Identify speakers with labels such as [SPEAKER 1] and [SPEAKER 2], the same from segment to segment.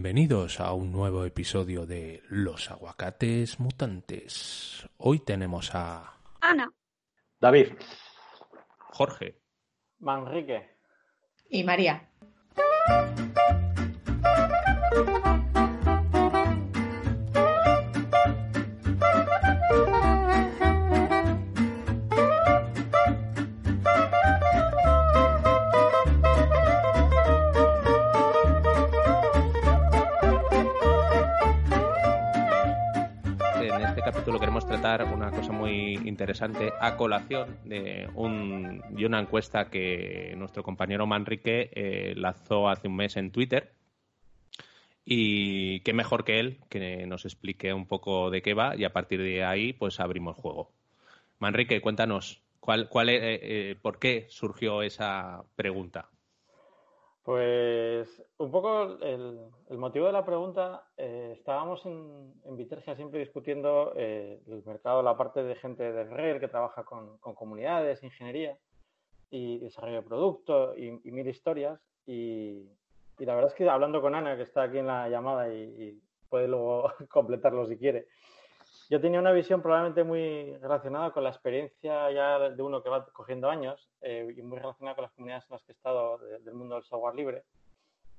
[SPEAKER 1] Bienvenidos a un nuevo episodio de Los Aguacates Mutantes. Hoy tenemos a
[SPEAKER 2] Ana,
[SPEAKER 3] David.
[SPEAKER 4] Jorge.
[SPEAKER 5] Manrique.
[SPEAKER 6] Y María.
[SPEAKER 4] Capítulo queremos tratar una cosa muy interesante a colación de, un, de una encuesta que nuestro compañero Manrique eh, lanzó hace un mes en Twitter. Y qué mejor que él que nos explique un poco de qué va y a partir de ahí pues abrimos juego. Manrique, cuéntanos, ¿cuál, cuál, eh, eh, ¿por qué surgió esa pregunta?
[SPEAKER 5] Pues un poco el, motivo de la pregunta, eh, estábamos en, en siempre discutiendo eh, el mercado, la parte de gente de REL que trabaja con, con comunidades, ingeniería y desarrollo de producto y, y mil historias. Y, y, la verdad es que hablando con Ana, que está aquí en la llamada y, y puede luego completarlo si quiere, yo tenía una visión probablemente muy relacionada con la experiencia ya de uno que va cogiendo años eh, y muy relacionada con las comunidades en las que he estado de, del mundo del software libre,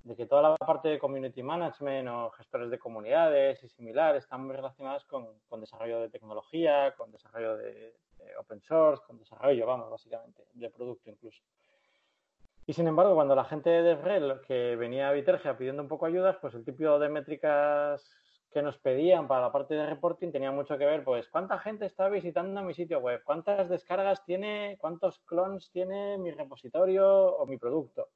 [SPEAKER 5] de que toda la parte de community management o gestores de comunidades y similares están muy relacionadas con, con desarrollo de tecnología, con desarrollo de, open source, con desarrollo, vamos, básicamente, de producto incluso. Y sin embargo, cuando la gente de DevRel que venía a Vitergia pidiendo un poco ayudas, pues el tipo de métricas que nos pedían para la parte de reporting tenía mucho que ver, pues, cuánta gente está visitando mi sitio web, cuántas descargas tiene, cuántos clones tiene mi repositorio o mi producto.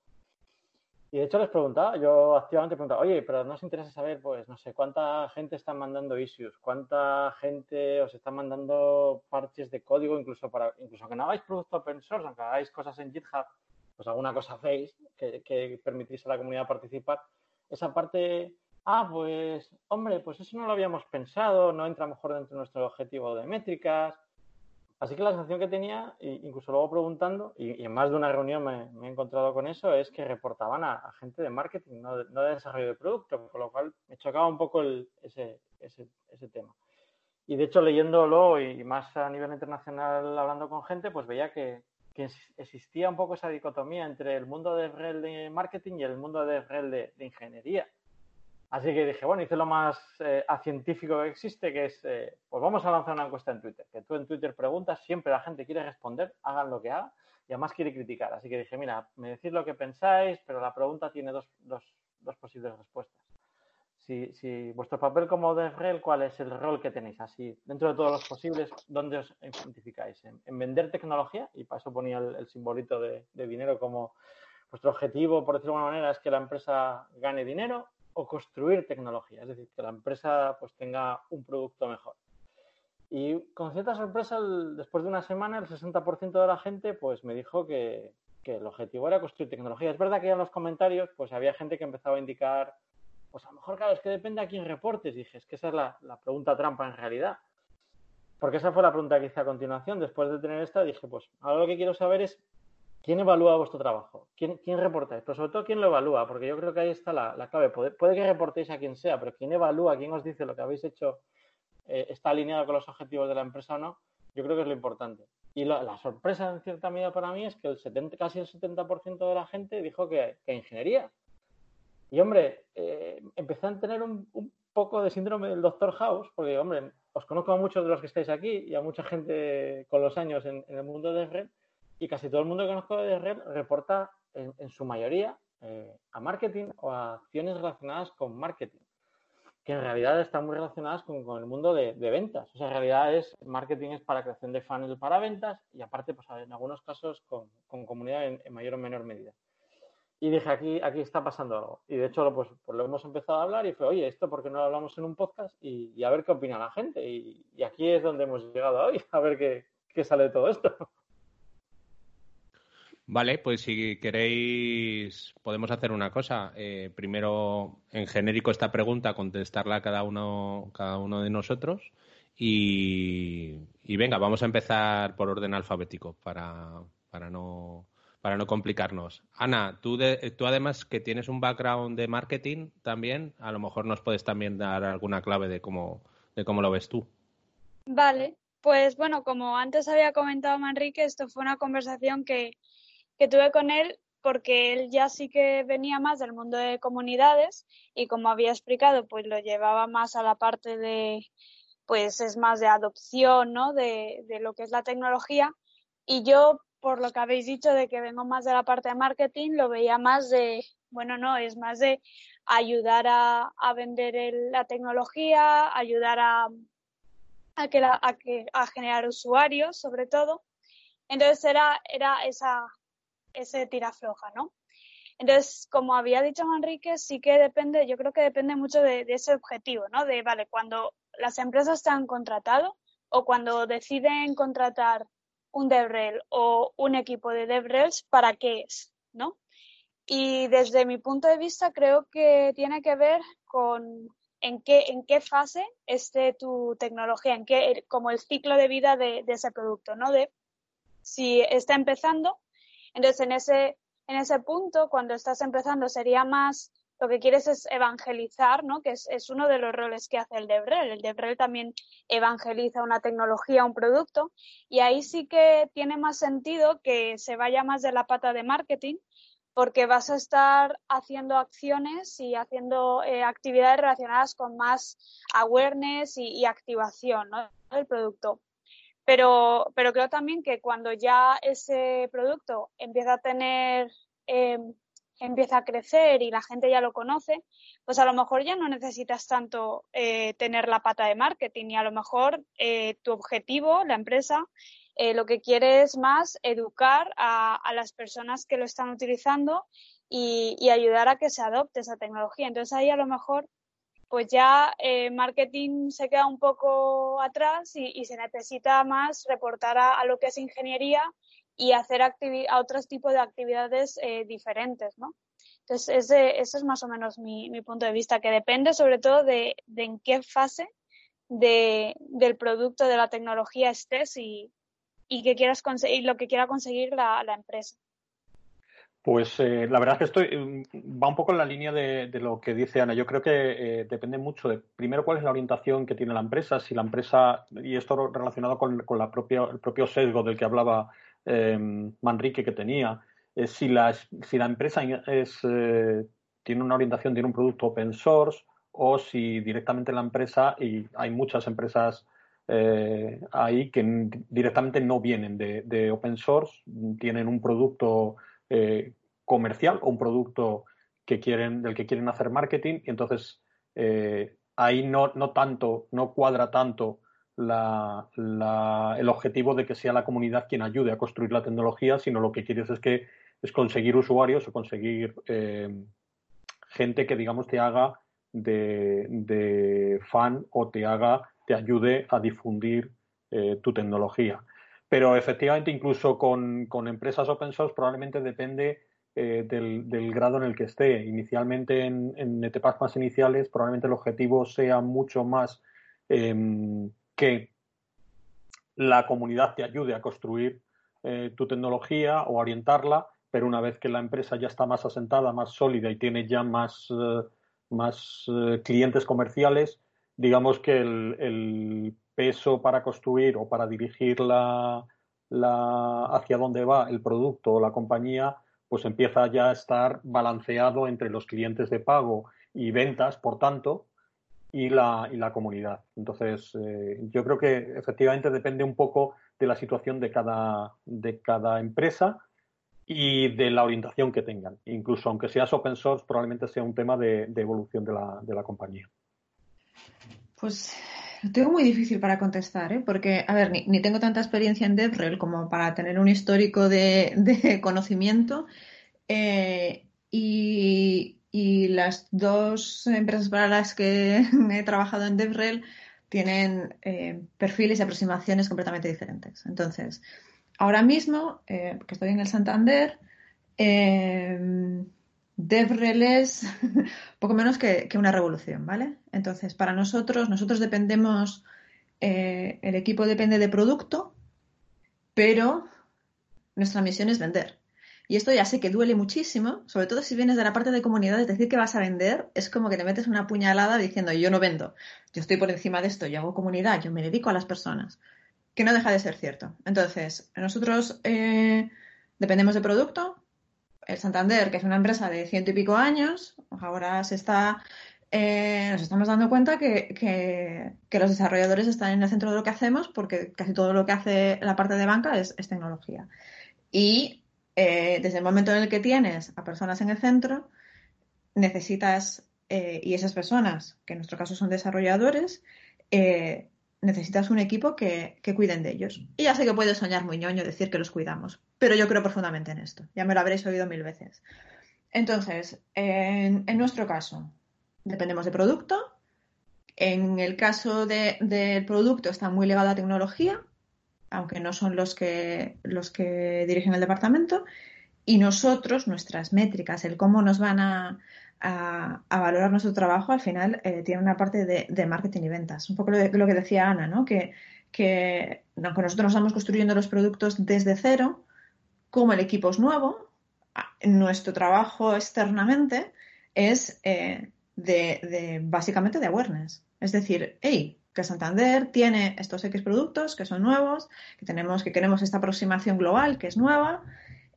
[SPEAKER 5] Y de hecho les preguntaba, yo activamente preguntaba, oye, pero nos interesa saber, pues, no sé, cuánta gente está mandando issues, cuánta gente os está mandando parches de código, incluso para, incluso que no hagáis producto open source, aunque hagáis cosas en GitHub, pues alguna cosa hacéis que, que permitís a la comunidad participar. Esa parte Ah, pues, hombre, pues eso no lo habíamos pensado, no entra mejor dentro de nuestro objetivo de métricas. Así que la sensación que tenía, incluso luego preguntando, y, en más de una reunión me, he encontrado con eso, es que reportaban a, a gente de marketing, no de, desarrollo de producto, con lo cual me chocaba un poco ese, tema. Y de hecho, leyéndolo y más a nivel internacional, hablando con gente, pues veía que, que existía un poco esa dicotomía entre el mundo de REL de marketing y el mundo de REL de, de ingeniería. Así que dije, bueno, hice lo más eh, científico que existe, que es, eh, pues vamos a lanzar una encuesta en Twitter. Que tú en Twitter preguntas, siempre la gente quiere responder, hagan lo que haga, y además quiere criticar. Así que dije, mira, me decís lo que pensáis, pero la pregunta tiene dos, dos, dos posibles respuestas. Si, si, vuestro papel como DevRel, ¿cuál es el rol que tenéis? Así, dentro de todos los posibles, ¿dónde os identificáis? ¿En, en vender tecnología? Y para eso ponía el, el simbolito de, de dinero como vuestro objetivo, por decirlo de alguna manera, es que la empresa gane dinero o construir tecnología, es decir, que la empresa pues tenga un producto mejor. Y con cierta sorpresa, después de una semana, el 60% de la gente pues me dijo que, que, el objetivo era construir tecnología. Es verdad que en los comentarios pues había gente que empezaba a indicar, pues a lo mejor, claro, es que depende a quién reportes. dije, es que esa es la, la pregunta trampa en realidad. Porque esa fue la pregunta que hice a continuación. Después de tener esta, dije, pues ahora lo que quiero saber es ¿Quién evalúa vuestro trabajo? ¿Quién, quién reportáis? Pero sobre todo, ¿quién lo evalúa? Porque yo creo que ahí está la, la clave. Puede, puede, que reportéis a quien sea, pero ¿quién evalúa, quién os dice lo que habéis hecho eh, está alineado con los objetivos de la empresa o no? Yo creo que es lo importante. Y lo, la sorpresa, en cierta medida, para mí es que el 70, casi el 70% de la gente dijo que, que ingeniería. Y, hombre, eh, empecé a tener un, un, poco de síndrome del Doctor House, porque, hombre, os conozco a muchos de los que estáis aquí y a mucha gente con los años en, en el mundo de red y casi todo el mundo que conozco de red reporta en, en su mayoría eh, a marketing o a acciones relacionadas con marketing, que en realidad están muy relacionadas con, el mundo de, ventas. O sea, en realidad es marketing es para creación de funnel para ventas y aparte, pues en algunos casos con, comunidad en, mayor o menor medida. Y dije, aquí, aquí está pasando algo. Y de hecho, pues, pues lo hemos empezado a hablar y fue, oye, esto porque no lo hablamos en un podcast y, y a ver qué opina la gente. Y, y, aquí es donde hemos llegado hoy, a ver qué, qué sale de todo esto.
[SPEAKER 4] Vale, pues si queréis podemos hacer una cosa. Eh, primero, en genérico esta pregunta, contestarla a cada uno, cada uno de nosotros. Y, venga, vamos a empezar por orden alfabético para, para no para no complicarnos. Ana, tú, de, tú además que tienes un background de marketing también, a lo mejor nos puedes también dar alguna clave de cómo, de cómo lo ves tú.
[SPEAKER 2] Vale, pues bueno, como antes había comentado Manrique, esto fue una conversación que, que tuve con él porque él ya sí que venía más del mundo de comunidades y como había explicado, pues lo llevaba más a la parte de, pues es más de adopción, ¿no? De, de lo que es la tecnología. Y yo, por lo que habéis dicho de que vengo más de la parte de marketing, lo veía más de, bueno, no, es más de ayudar a, a vender la tecnología, ayudar a, a, que la, a, que, a generar usuarios, sobre todo. Entonces era, era esa, ese tira floja, ¿no? Entonces, como había dicho Manrique, sí que depende, yo creo que depende mucho de, de, ese objetivo, ¿no? De, vale, cuando las empresas te han contratado o cuando deciden contratar un DevRel o un equipo de DevRels, ¿para qué es? ¿No? Y desde mi punto de vista creo que tiene que ver con en qué, en qué fase esté tu tecnología, en qué, como el ciclo de vida de, de ese producto, ¿no? De si está empezando, entonces en ese, en ese punto, cuando estás empezando, sería más lo que quieres es evangelizar, ¿no? Que es, es uno de los roles que hace el DevRel. El DevRel también evangeliza una tecnología, un producto, y ahí sí que tiene más sentido que se vaya más de la pata de marketing, porque vas a estar haciendo acciones y haciendo eh, actividades relacionadas con más awareness y, activación del producto. Pero, pero creo también que cuando ya ese producto empieza a tener eh, empieza a crecer y la gente ya lo conoce, pues a lo mejor ya no necesitas tanto eh, tener la pata de marketing y a lo mejor eh, tu objetivo, la empresa, eh, lo que quiere es más educar a, a, las personas que lo están utilizando y, y, ayudar a que se adopte esa tecnología. Entonces ahí a lo mejor pues ya eh, marketing se queda un poco atrás y, se necesita más reportar a, lo que es ingeniería y hacer a otros tipos de actividades eh, diferentes, ¿no? Entonces, ese, ese, es más o menos mi, mi, punto de vista, que depende sobre todo de, de en qué fase de, del producto, de la tecnología estés y, y quieras conseguir, lo que quiera conseguir la empresa.
[SPEAKER 3] Pues eh, la verdad es que estoy mm, va un poco en la línea de, de lo que dice Ana. Yo creo que eh, depende mucho de primero cuál es la orientación que tiene la empresa, si la empresa y esto relacionado con, con la propia el propio sesgo del que hablaba eh, Manrique que tenía, si, la, si la empresa es, eh, tiene una orientación, tiene un producto open source o si directamente la empresa, y hay muchas empresas eh, ahí que directamente no vienen de, de, open source, tienen un producto eh, comercial o un producto que quieren, del que quieren hacer marketing y entonces eh, ahí no, no tanto, no cuadra tanto el objetivo de que sea la comunidad quien ayude a construir la tecnología, sino lo que quieres es que es conseguir usuarios o conseguir eh, gente que digamos te haga de, de, fan o te haga, te ayude a difundir tu tecnología. Pero efectivamente, incluso con, con, empresas open source, probablemente depende eh, del, grado en el que esté. Inicialmente, en, en, etapas más iniciales, probablemente el objetivo sea mucho más eh, que la comunidad te ayude a construir eh, tu tecnología o orientarla, pero una vez que la empresa ya está más asentada, más sólida y tiene ya más, eh, más clientes comerciales, digamos que el, el, peso para construir o para dirigir la, la, hacia dónde va el producto o la compañía, pues empieza ya a estar balanceado entre los clientes de pago y ventas, por tanto, y la, y la comunidad. Entonces, eh, yo creo que efectivamente depende un poco de la situación de cada, de cada empresa y de la orientación que tengan. Incluso aunque seas open source, probablemente sea un tema de, de evolución de la, de la, compañía.
[SPEAKER 6] Pues lo tengo muy difícil para contestar, ¿eh? porque, a ver, ni, tengo tanta experiencia en DevRel como para tener un histórico de, conocimiento. Eh, y, las dos empresas para las que he trabajado en DevRel tienen eh, perfiles y aproximaciones completamente diferentes. Entonces, ahora mismo, eh, que estoy en el Santander, DevRel poco menos que, que, una revolución, ¿vale? Entonces, para nosotros, nosotros dependemos, eh, el equipo depende de producto, pero nuestra misión es vender. Y esto ya sé que duele muchísimo, sobre todo si vienes de la parte de comunidad, es decir que vas a vender, es como que te metes una puñalada diciendo yo no vendo, yo estoy por encima de esto, yo hago comunidad, yo me dedico a las personas, que no deja de ser cierto. Entonces, nosotros eh, dependemos de producto, el Santander, que es una empresa de ciento y pico años, ahora se está eh, nos estamos dando cuenta que, los desarrolladores están en el centro de lo que hacemos porque casi todo lo que hace la parte de banca es, tecnología. Y eh, desde el momento en el que tienes a personas en el centro, necesitas, eh, y esas personas, que en nuestro caso son desarrolladores, necesitas un equipo que, cuiden de ellos. Y ya sé que puedes soñar muy ñoño decir que los cuidamos, pero yo creo profundamente en esto. Ya me lo habréis oído mil veces. Entonces, en nuestro caso, dependemos de producto. En el caso del producto está muy ligado a tecnología, aunque no son los que, los que dirigen el departamento. Y nosotros, nuestras métricas, el cómo nos van a, valorar nuestro trabajo, al final eh, tiene una parte de, marketing y ventas. Un poco lo, lo que decía Ana, ¿no? que, que aunque nosotros nos estamos construyendo los productos desde cero, como el equipo es nuevo, nuestro trabajo externamente es eh, de, básicamente de awareness. Es decir, hey, que Santander tiene estos X productos que son nuevos, que tenemos, que queremos esta aproximación global que es nueva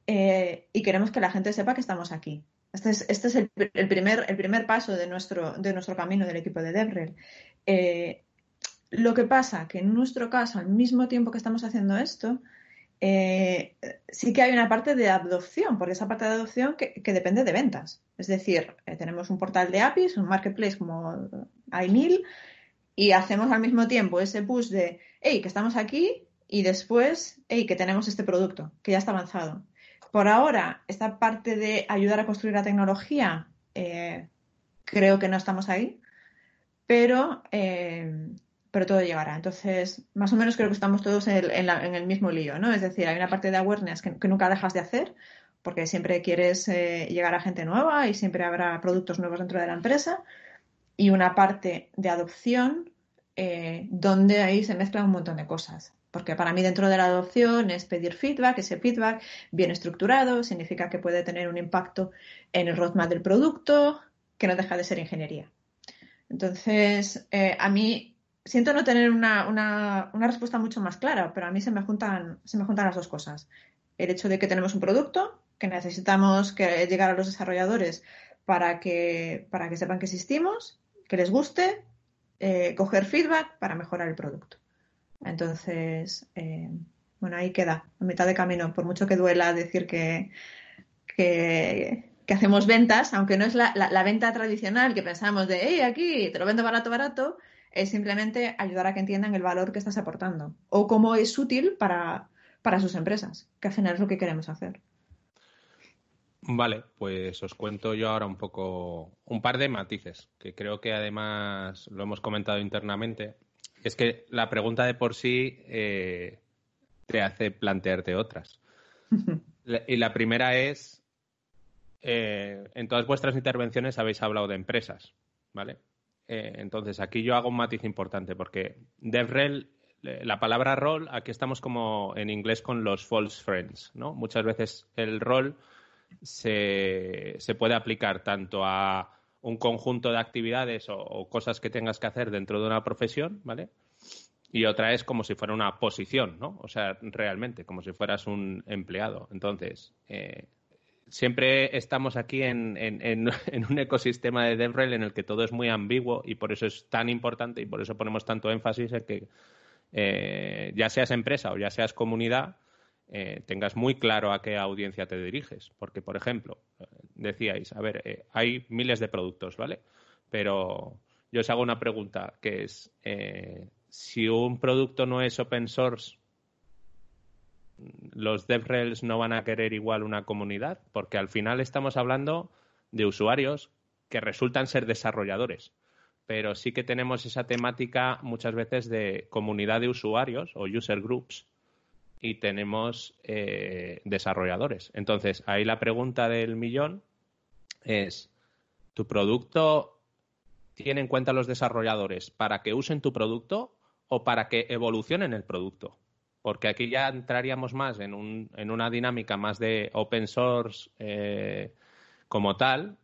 [SPEAKER 6] eh, y queremos que la gente sepa que estamos aquí. Este es, este es el, primer, paso de nuestro, de nuestro camino del equipo de DevRel. Eh, lo que pasa que en nuestro caso, al mismo tiempo que estamos haciendo esto, eh, sí que hay una parte de adopción, porque esa parte de adopción que, depende de ventas. Es decir, eh, tenemos un portal de APIs, un marketplace como hay mil, y hacemos al mismo tiempo ese push de, hey, que estamos aquí, y después, hey, que tenemos este producto, que ya está avanzado. Por ahora, esta parte de ayudar a construir la tecnología, eh, creo que no estamos ahí, pero pero todo llegará. Entonces, más o menos creo que estamos todos en el, mismo lío, ¿no? Es decir, hay una parte de awareness que, nunca dejas de hacer, porque siempre quieres eh, llegar a gente nueva y siempre habrá productos nuevos dentro de la empresa, y una parte de adopción eh, donde ahí se mezclan un montón de cosas. Porque para mí dentro de la adopción es pedir feedback, ese feedback bien estructurado, significa que puede tener un impacto en el roadmap del producto, que no deja de ser ingeniería. Entonces, eh, a mí siento no tener una, una, una, respuesta mucho más clara, pero a mí se me, juntan, se me juntan las dos cosas. El hecho de que tenemos un producto, que necesitamos que llegar a los desarrolladores para que, para que sepan que existimos, que les guste, eh, coger feedback para mejorar el producto. Entonces, eh, bueno, ahí queda, a mitad de camino, por mucho que duela decir que, que, hacemos ventas, aunque no es la, la, venta tradicional que pensamos de, hey, aquí te lo vendo barato, barato, es simplemente ayudar a que entiendan el valor que estás aportando o cómo es útil para, sus empresas, que al final es lo que queremos hacer.
[SPEAKER 4] Vale, pues os cuento yo ahora un poco un par de matices que creo que además lo hemos comentado internamente. Es que la pregunta de por sí eh, te hace plantearte otras. y la primera es, eh, en todas vuestras intervenciones habéis hablado de empresas, ¿vale? Eh, entonces, aquí yo hago un matiz importante porque DevRel, la palabra rol, aquí estamos como en inglés con los false friends, ¿no? Muchas veces el rol se, puede aplicar tanto a un conjunto de actividades o, cosas que tengas que hacer dentro de una profesión, ¿vale? Y otra es como si fuera una posición, ¿no? O sea, realmente, como si fueras un empleado. Entonces, eh, siempre estamos aquí en, un ecosistema de DevRel en el que todo es muy ambiguo y por eso es tan importante y por eso ponemos tanto énfasis en que eh, ya seas empresa o ya seas comunidad, eh, tengas muy claro a qué audiencia te diriges. Porque, por ejemplo, decíais, a ver, eh, hay miles de productos, ¿vale? Pero yo os hago una pregunta, que es, si un producto no es open source, los DevRels no van a querer igual una comunidad, porque al final estamos hablando de usuarios que resultan ser desarrolladores, pero sí que tenemos esa temática muchas veces de comunidad de usuarios o user groups y tenemos eh, desarrolladores. Entonces, ahí la pregunta del millón es, ¿tu producto tiene en cuenta los desarrolladores para que usen tu producto o para que evolucionen el producto? porque aquí ya entraríamos más en, un, en una dinámica más de open source eh, como tal,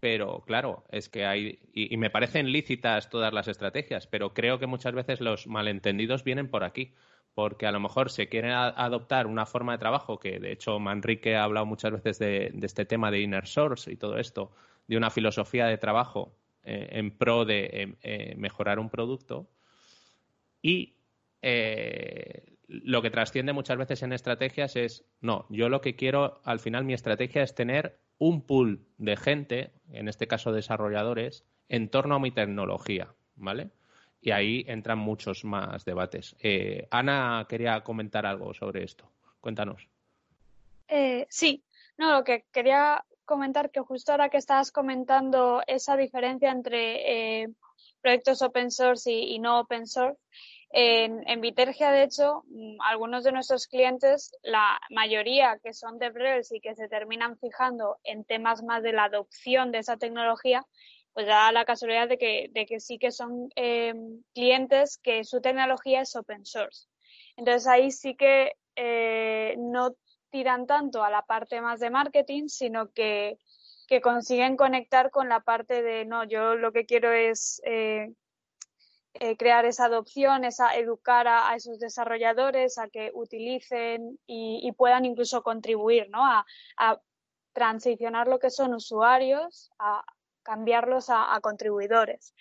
[SPEAKER 4] pero claro, es que hay, y, me parecen lícitas todas las estrategias, pero creo que muchas veces los malentendidos vienen por aquí, porque a lo mejor se quiere adoptar una forma de trabajo, que de hecho Manrique ha hablado muchas veces de, este tema de inner source y todo esto, de una filosofía de trabajo eh, en pro de em, eh, mejorar un producto, y eh, lo que trasciende muchas veces en estrategias es, no, yo lo que quiero, al final mi estrategia es tener un pool de gente, en este caso desarrolladores, en torno a mi tecnología, ¿vale? Y ahí entran muchos más debates. Eh, Ana quería comentar algo sobre esto. Cuéntanos.
[SPEAKER 2] Eh, sí, no, lo que quería comentar que justo ahora que estabas comentando esa diferencia entre eh, proyectos open source y, no open source, en, en, Vitergia, de hecho, mm, algunos de nuestros clientes, la mayoría que son DevRels y que se terminan fijando en temas más de la adopción de esa tecnología, pues da la casualidad de que, de que sí que son em, clientes que su tecnología es open source. Entonces ahí sí que eh, no tiran tanto a la parte más de marketing, sino que, que consiguen conectar con la parte de, no, yo lo que quiero es eh, eh, crear esa adopción, esa educar a, esos desarrolladores a que utilicen y, puedan incluso contribuir ¿no? a, transicionar lo que son usuarios, a cambiarlos a, contribuidores.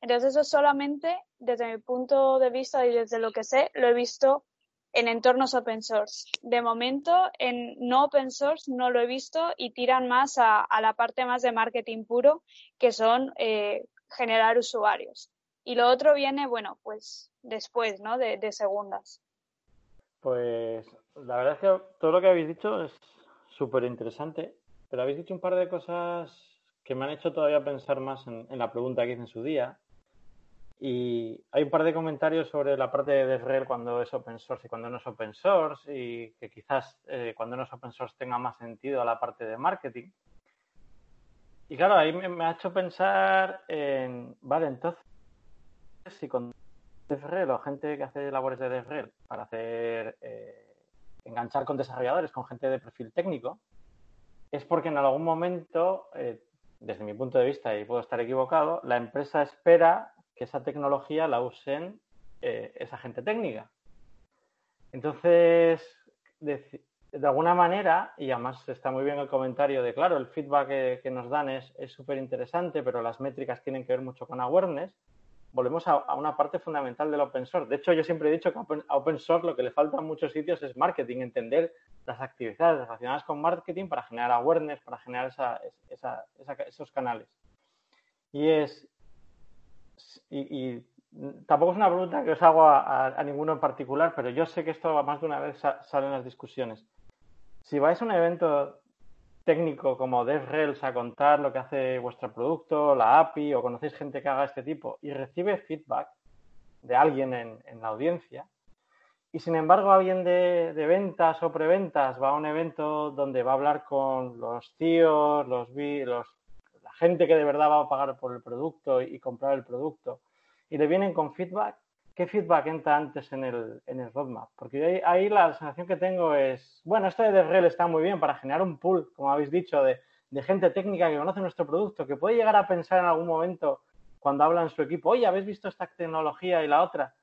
[SPEAKER 2] Entonces eso solamente desde mi punto de vista y desde lo que sé lo he visto en entornos open source. De momento en no open source no lo he visto y tiran más a, la parte más de marketing puro que son eh, generar usuarios. Y lo otro viene, bueno, pues después, ¿no? De, segundas.
[SPEAKER 5] Pues la verdad es que todo lo que habéis dicho es súper interesante, pero habéis dicho un par de cosas que me han hecho todavía pensar más en, la pregunta que hice en su día. Y hay un par de comentarios sobre la parte de DevRel cuando es open source y cuando no es open source, y que quizás eh, cuando no es open source tenga más sentido a la parte de marketing. Y claro, ahí me, ha hecho pensar en, vale, entonces, si con DevRel o gente que hace labores de DevRel para hacer eh, enganchar con desarrolladores, con gente de perfil técnico, es porque en algún momento, eh, desde mi punto de vista, y puedo estar equivocado, la empresa espera que esa tecnología la usen eh, esa gente técnica. Entonces, de, alguna manera, y además está muy bien el comentario de, claro, el feedback que, que nos dan es súper interesante, pero las métricas tienen que ver mucho con awareness volvemos a, una parte fundamental del open source. De hecho, yo siempre he dicho que a open, source lo que le falta en muchos sitios es marketing, entender las actividades relacionadas con marketing para generar awareness, para generar esos canales. Y es. Y, tampoco es una pregunta que os hago a, ninguno en particular, pero yo sé que esto más de una vez sale en las discusiones. Si vais a un evento técnico como DevRels a contar lo que hace vuestro producto, la API, o conocéis gente que haga este tipo y recibe feedback de alguien en, la audiencia, y sin embargo alguien de, ventas o preventas va a un evento donde va a hablar con los tíos, los, los, la gente que de verdad va a pagar por el producto y comprar el producto, y le vienen con feedback, ¿qué feedback entra antes en el, en el roadmap? Porque ahí, la sensación que tengo es, bueno, esto de DevRel está muy bien para generar un pool, como habéis dicho, de, gente técnica que conoce nuestro producto, que puede llegar a pensar en algún momento cuando habla en su equipo, oye, ¿habéis visto esta tecnología y la otra?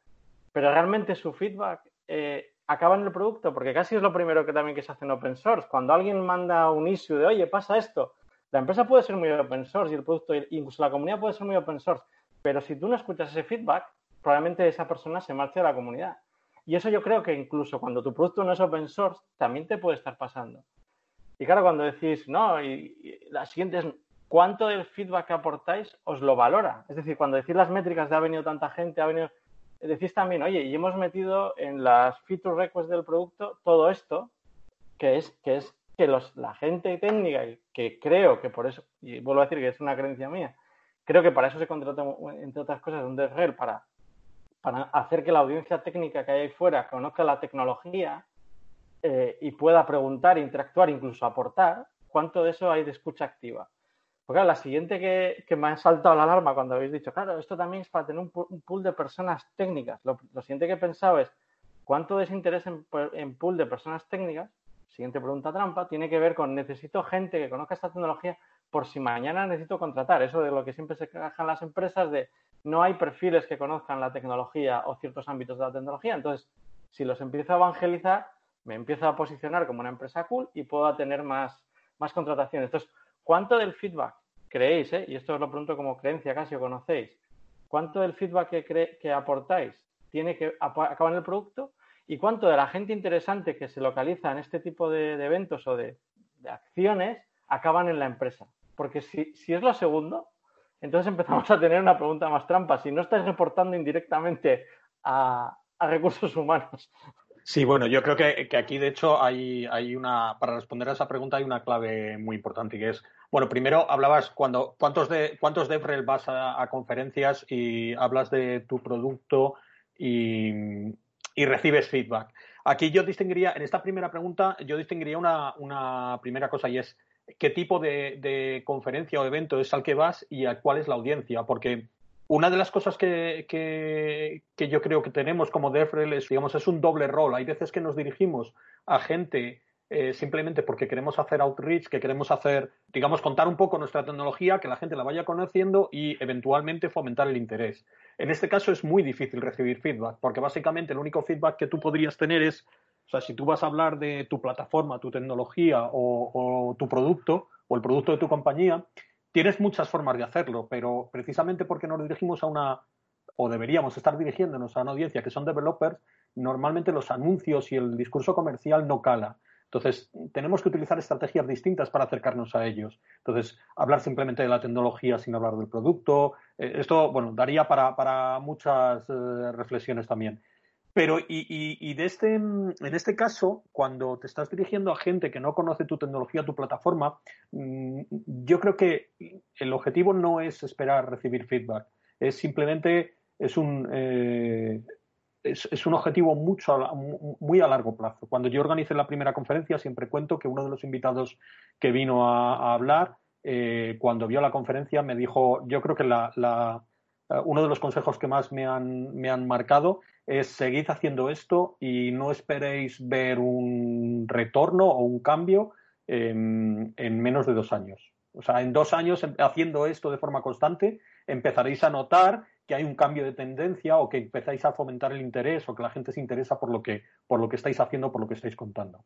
[SPEAKER 5] Pero realmente su feedback eh, acaba en el producto, porque casi es lo primero que también que se hace en open source. Cuando alguien manda un issue de, oye, pasa esto, la empresa puede ser muy open source y el producto, incluso la comunidad puede ser muy open source, pero si tú no escuchas ese feedback, probablemente esa persona se marche de la comunidad. Y eso yo creo que incluso cuando tu producto no es open source, también te puede estar pasando. Y claro, cuando decís, no, y, la siguiente es, ¿cuánto del feedback que aportáis os lo valora? Es decir, cuando decís las métricas de ha venido tanta gente, ha venido, decís también, oye, y hemos metido en las feature requests del producto todo esto, que es que, es que los, la gente técnica, que creo que por eso, y vuelvo a decir que es una creencia mía, creo que para eso se contrata, entre otras cosas, un DevRel para para hacer que la audiencia técnica que hay ahí fuera conozca la tecnología eh, y pueda preguntar, interactuar, incluso aportar, ¿cuánto de eso hay de escucha activa? Porque la siguiente que, me ha saltado la alarma cuando habéis dicho, claro, esto también es para tener un, pool de personas técnicas. Lo, siguiente que he pensado es, ¿cuánto desinterés en, en pool de personas técnicas? Siguiente pregunta trampa, tiene que ver con necesito gente que conozca esta tecnología por si mañana necesito contratar. Eso de lo que siempre se quejan las empresas de no hay perfiles que conozcan la tecnología o ciertos ámbitos de la tecnología. Entonces, si los empiezo a evangelizar, me empiezo a posicionar como una empresa cool y puedo tener más, más contrataciones. Entonces, ¿cuánto del feedback creéis, eh? y esto os lo pregunto como creencia casi o conocéis, cuánto del feedback que, que aportáis tiene que acabar en el producto y cuánto de la gente interesante que se localiza en este tipo de, eventos o de, acciones acaban en la empresa? Porque si, si es lo segundo, entonces empezamos a tener una pregunta más trampa. Si no estáis reportando indirectamente a, recursos humanos.
[SPEAKER 3] Sí, bueno, yo creo que, aquí de hecho hay, hay, una, para responder a esa pregunta hay una clave muy importante que es, bueno, primero hablabas cuando, ¿cuántos de cuántos DevRel vas a, conferencias y hablas de tu producto y, recibes feedback? Aquí yo distinguiría, en esta primera pregunta, yo distinguiría una, una primera cosa y es, qué tipo de, conferencia o evento es al que vas y a cuál es la audiencia, porque una de las cosas que, que, yo creo que tenemos como DevRel es, digamos, es un doble rol. Hay veces que nos dirigimos a gente eh, simplemente porque queremos hacer outreach, que queremos hacer, digamos, contar un poco nuestra tecnología, que la gente la vaya conociendo y eventualmente fomentar el interés. En este caso es muy difícil recibir feedback, porque básicamente el único feedback que tú podrías tener es o sea, si tú vas a hablar de tu plataforma, tu tecnología o, tu producto o el producto de tu compañía, tienes muchas formas de hacerlo, pero precisamente porque nos dirigimos a una, o deberíamos estar dirigiéndonos a una audiencia que son developers, normalmente los anuncios y el discurso comercial no cala. Entonces, tenemos que utilizar estrategias distintas para acercarnos a ellos. Entonces, hablar simplemente de la tecnología sin hablar del producto. Eh, esto, bueno, daría para, muchas eh, reflexiones también. Pero, y, de este, en este caso, cuando te estás dirigiendo a gente que no conoce tu tecnología, tu plataforma, mm, yo creo que el objetivo no es esperar recibir feedback, es simplemente es un, eh, es, un objetivo mucho, muy a largo plazo. Cuando yo organicé la primera conferencia, siempre cuento que uno de los invitados que vino a, hablar, eh, cuando vio la conferencia, me dijo, yo creo que la, la, uno de los consejos que más me han, me han marcado es seguid haciendo esto y no esperéis ver un retorno o un cambio en, menos de dos años. O sea, en dos años em, haciendo esto de forma constante, empezaréis a notar que hay un cambio de tendencia o que empezáis a fomentar el interés o que la gente se interesa por lo que, por lo que estáis haciendo, por lo que estáis contando.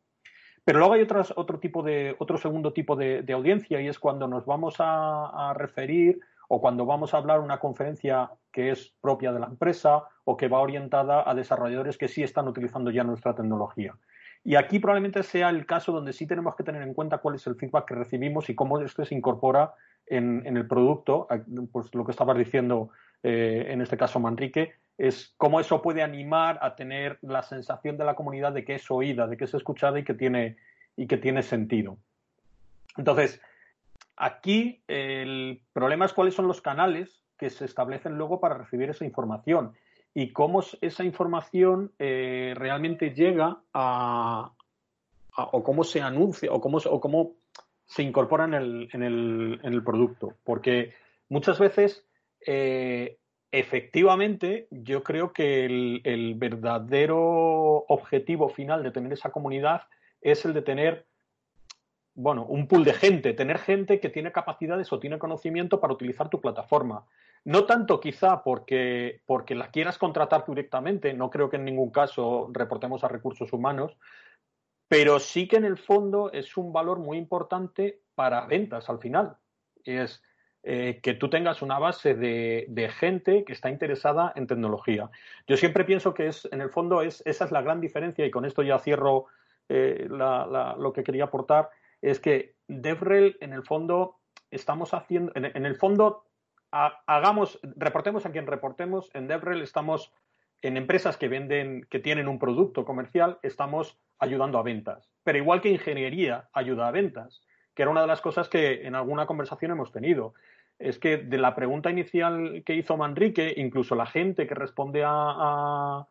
[SPEAKER 3] Pero luego hay otro, tipo de, otro segundo tipo de, audiencia y es cuando nos vamos a referir o cuando vamos a hablar una conferencia que es propia de la empresa o que va orientada a desarrolladores que sí están utilizando ya nuestra tecnología. Y aquí probablemente sea el caso donde sí tenemos que tener en cuenta cuál es el feedback que recibimos y cómo esto se incorpora en, el producto. Pues lo que estabas diciendo, eh, en este caso Manrique, es cómo eso puede animar a tener la sensación de la comunidad de que es oída, de que es escuchada y que tiene, y que tiene sentido. Entonces, Aquí el problema es cuáles son los canales que se establecen luego para recibir esa información y cómo esa información eh, realmente llega a, o cómo se anuncia o cómo, o cómo se incorpora en el, en el, producto. Porque muchas veces, eh, efectivamente, yo creo que el verdadero objetivo final de tener esa comunidad es el de tener bueno, un pool de gente, tener gente que tiene capacidades o tiene conocimiento para utilizar tu plataforma. No tanto quizá porque, porque la quieras contratar directamente, no creo que en ningún caso reportemos a recursos humanos, pero sí que en el fondo es un valor muy importante para ventas al final. Es eh, que tú tengas una base de, gente que está interesada en tecnología. Yo siempre pienso que es, en el fondo es, esa es la gran diferencia y con esto ya cierro eh, lo que quería aportar es que DevRel en el fondo estamos haciendo, en, el fondo hagamos, reportemos a quien reportemos, en DevRel estamos en empresas que venden, que tienen un producto comercial, estamos ayudando a ventas. Pero igual que ingeniería ayuda a ventas, que era una de las cosas que en alguna conversación hemos tenido. Es que de la pregunta inicial que hizo Manrique, incluso la gente que responde a,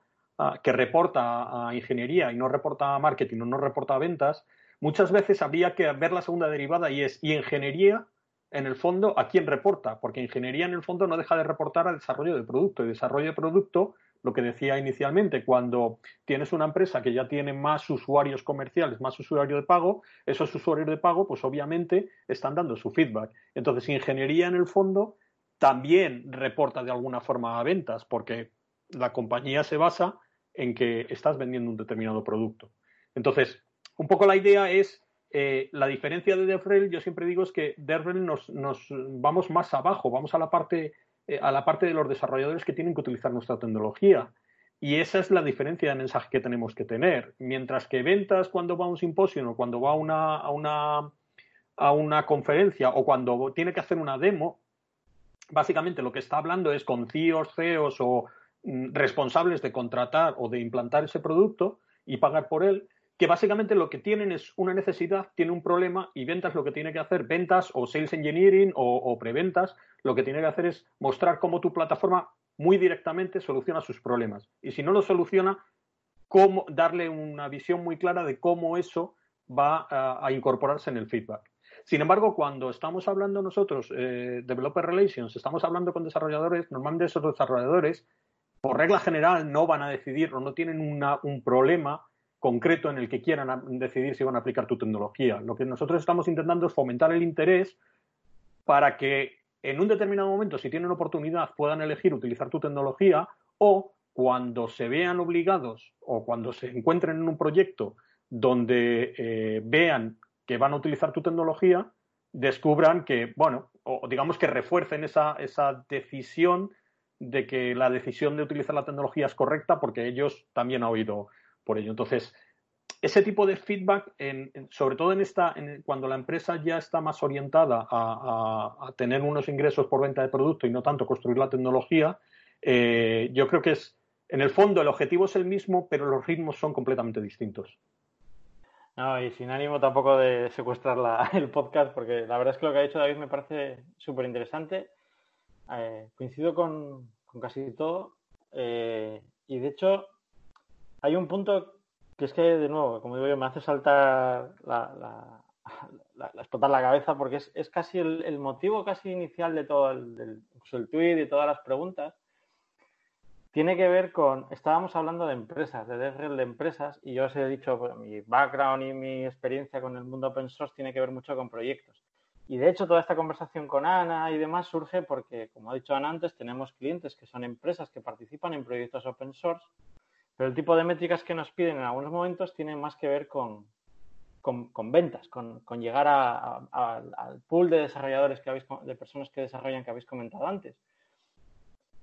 [SPEAKER 3] que reporta a ingeniería y no reporta a marketing o no reporta a ventas, muchas veces habría que ver la segunda derivada y es, ¿y ingeniería? En el fondo, ¿a quién reporta? Porque ingeniería en el fondo no deja de reportar al desarrollo de producto y desarrollo de producto lo que decía inicialmente, cuando tienes una empresa que ya tiene más usuarios comerciales, más usuarios de pago, esos usuarios de pago, pues obviamente están dando su feedback. Entonces, ingeniería en el fondo también reporta de alguna forma a ventas, porque la compañía se basa en que estás vendiendo un determinado producto. Entonces, un poco la idea es eh, la diferencia de DevRel, yo siempre digo, es que DevRel nos, nos vamos más abajo, vamos a la parte eh, a la parte de los desarrolladores que tienen que utilizar nuestra tecnología. Y esa es la diferencia de mensaje que tenemos que tener. Mientras que ventas cuando va a un simposio o cuando va a una, a una, a una conferencia o cuando tiene que hacer una demo, básicamente lo que está hablando es con CIOs, CEOs o mm, responsables de contratar o de implantar ese producto y pagar por él, que básicamente lo que tienen es una necesidad, tiene un problema y ventas lo que tiene que hacer, ventas o sales engineering o, preventas, lo que tiene que hacer es mostrar cómo tu plataforma muy directamente soluciona sus problemas. Y si no lo soluciona, cómo darle una visión muy clara de cómo eso va a, incorporarse en el feedback. Sin embargo, cuando estamos hablando nosotros, eh, Developer Relations, estamos hablando con desarrolladores, normalmente esos desarrolladores, por regla general, no van a decidir o no tienen un problema concreto en el que quieran decidir si van a aplicar tu tecnología. Lo que nosotros estamos intentando es fomentar el interés para que en un determinado momento, si tienen oportunidad, puedan elegir utilizar tu tecnología o cuando se vean obligados o cuando se encuentren en un proyecto donde eh, vean que van a utilizar tu tecnología, descubran que, bueno, o digamos que refuercen esa, esa decisión de que la decisión de utilizar la tecnología es correcta porque ellos también han oído por ello. Entonces, ese tipo de feedback, sobre todo en esta, cuando la empresa ya está más orientada a, tener unos ingresos por venta de producto y no tanto construir la tecnología, eh, yo creo que es, en el fondo, el objetivo es el mismo, pero los ritmos son completamente distintos.
[SPEAKER 5] No, y sin ánimo tampoco de secuestrar el podcast, porque la verdad es que lo que ha dicho David me parece súper interesante. Eh, coincido con, casi todo. Eh, y de hecho, hay un punto que es que, de nuevo, como digo yo, me hace saltar la, explotar la cabeza porque es, casi el, motivo casi inicial de todo el, del, el tweet y todas las preguntas. Tiene que ver con, estábamos hablando de empresas, de DevRel de empresas, y yo os he dicho, pues, mi background y mi experiencia con el mundo open source tiene que ver mucho con proyectos. Y de hecho, toda esta conversación con Ana y demás surge porque, como ha dicho Ana antes, tenemos clientes que son empresas que participan en proyectos open source pero el tipo de métricas que nos piden en algunos momentos tiene más que ver con, con, ventas, con, llegar al pool de desarrolladores que habéis, de personas que desarrollan que habéis comentado antes.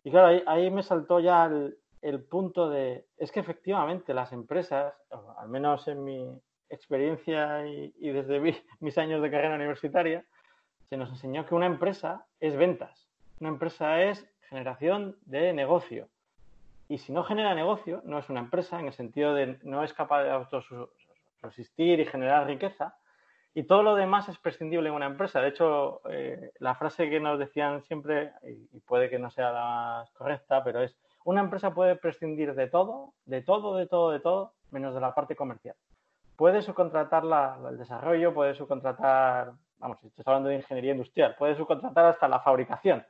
[SPEAKER 5] Y claro, ahí, me saltó ya el, punto de, es que efectivamente las empresas, al menos en mi experiencia y, desde mis años de carrera universitaria, se nos enseñó que una empresa es ventas, una empresa es generación de negocio, y si no genera negocio, no es una empresa en el sentido de no es capaz de autosubsistir y generar riqueza. Y todo lo demás es prescindible en una empresa. De hecho, eh, la frase que nos decían siempre, y puede que no sea la más correcta, pero es, una empresa puede prescindir de todo, de todo, de todo, de todo, menos de la parte comercial. Puede subcontratar el desarrollo, puede subcontratar, vamos, estoy hablando de ingeniería industrial, puede subcontratar hasta la fabricación,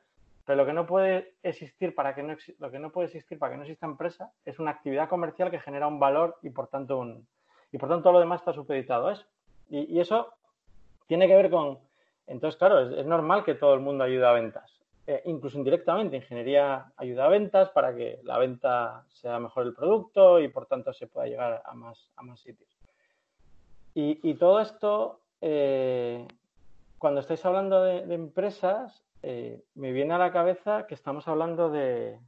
[SPEAKER 5] pero lo que no puede existir para que no lo que no puede existir para que no exista empresa es una actividad comercial que genera un valor y por tanto un y por tanto todo lo demás está supeditado a eso. Y, eso tiene que ver con entonces claro es, normal que todo el mundo ayude a ventas, eh, incluso indirectamente ingeniería ayuda a ventas para que la venta sea mejor el producto y por tanto se pueda llegar a más a más sitios. Y, todo esto eh, cuando estáis hablando de empresas eh, me viene a la cabeza que estamos hablando de,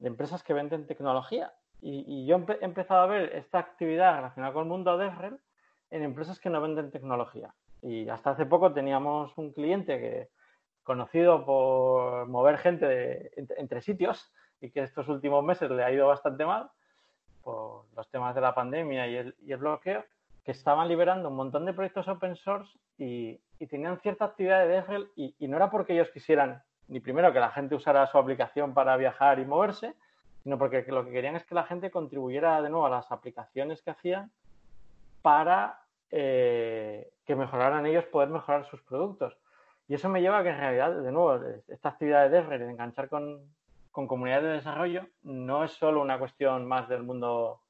[SPEAKER 5] empresas que venden tecnología. Y, yo he empezado a ver esta actividad relacionada con el mundo de DevRel en empresas que no venden tecnología. Y hasta hace poco teníamos un cliente que conocido por mover gente entre, sitios y que estos últimos meses le ha ido bastante mal por los temas de la pandemia y el, y el bloqueo, que estaban liberando un montón de proyectos open source y, tenían cierta actividad de DevRel y, no era porque ellos quisieran ni primero que la gente usara su aplicación para viajar y moverse, sino porque lo que querían es que la gente contribuyera de nuevo a las aplicaciones que hacían para eh, que mejoraran ellos poder mejorar sus productos. Y eso me lleva a que en realidad, de nuevo, esta actividad de DevRel, de enganchar con, con comunidades de desarrollo no es solo una cuestión más del mundo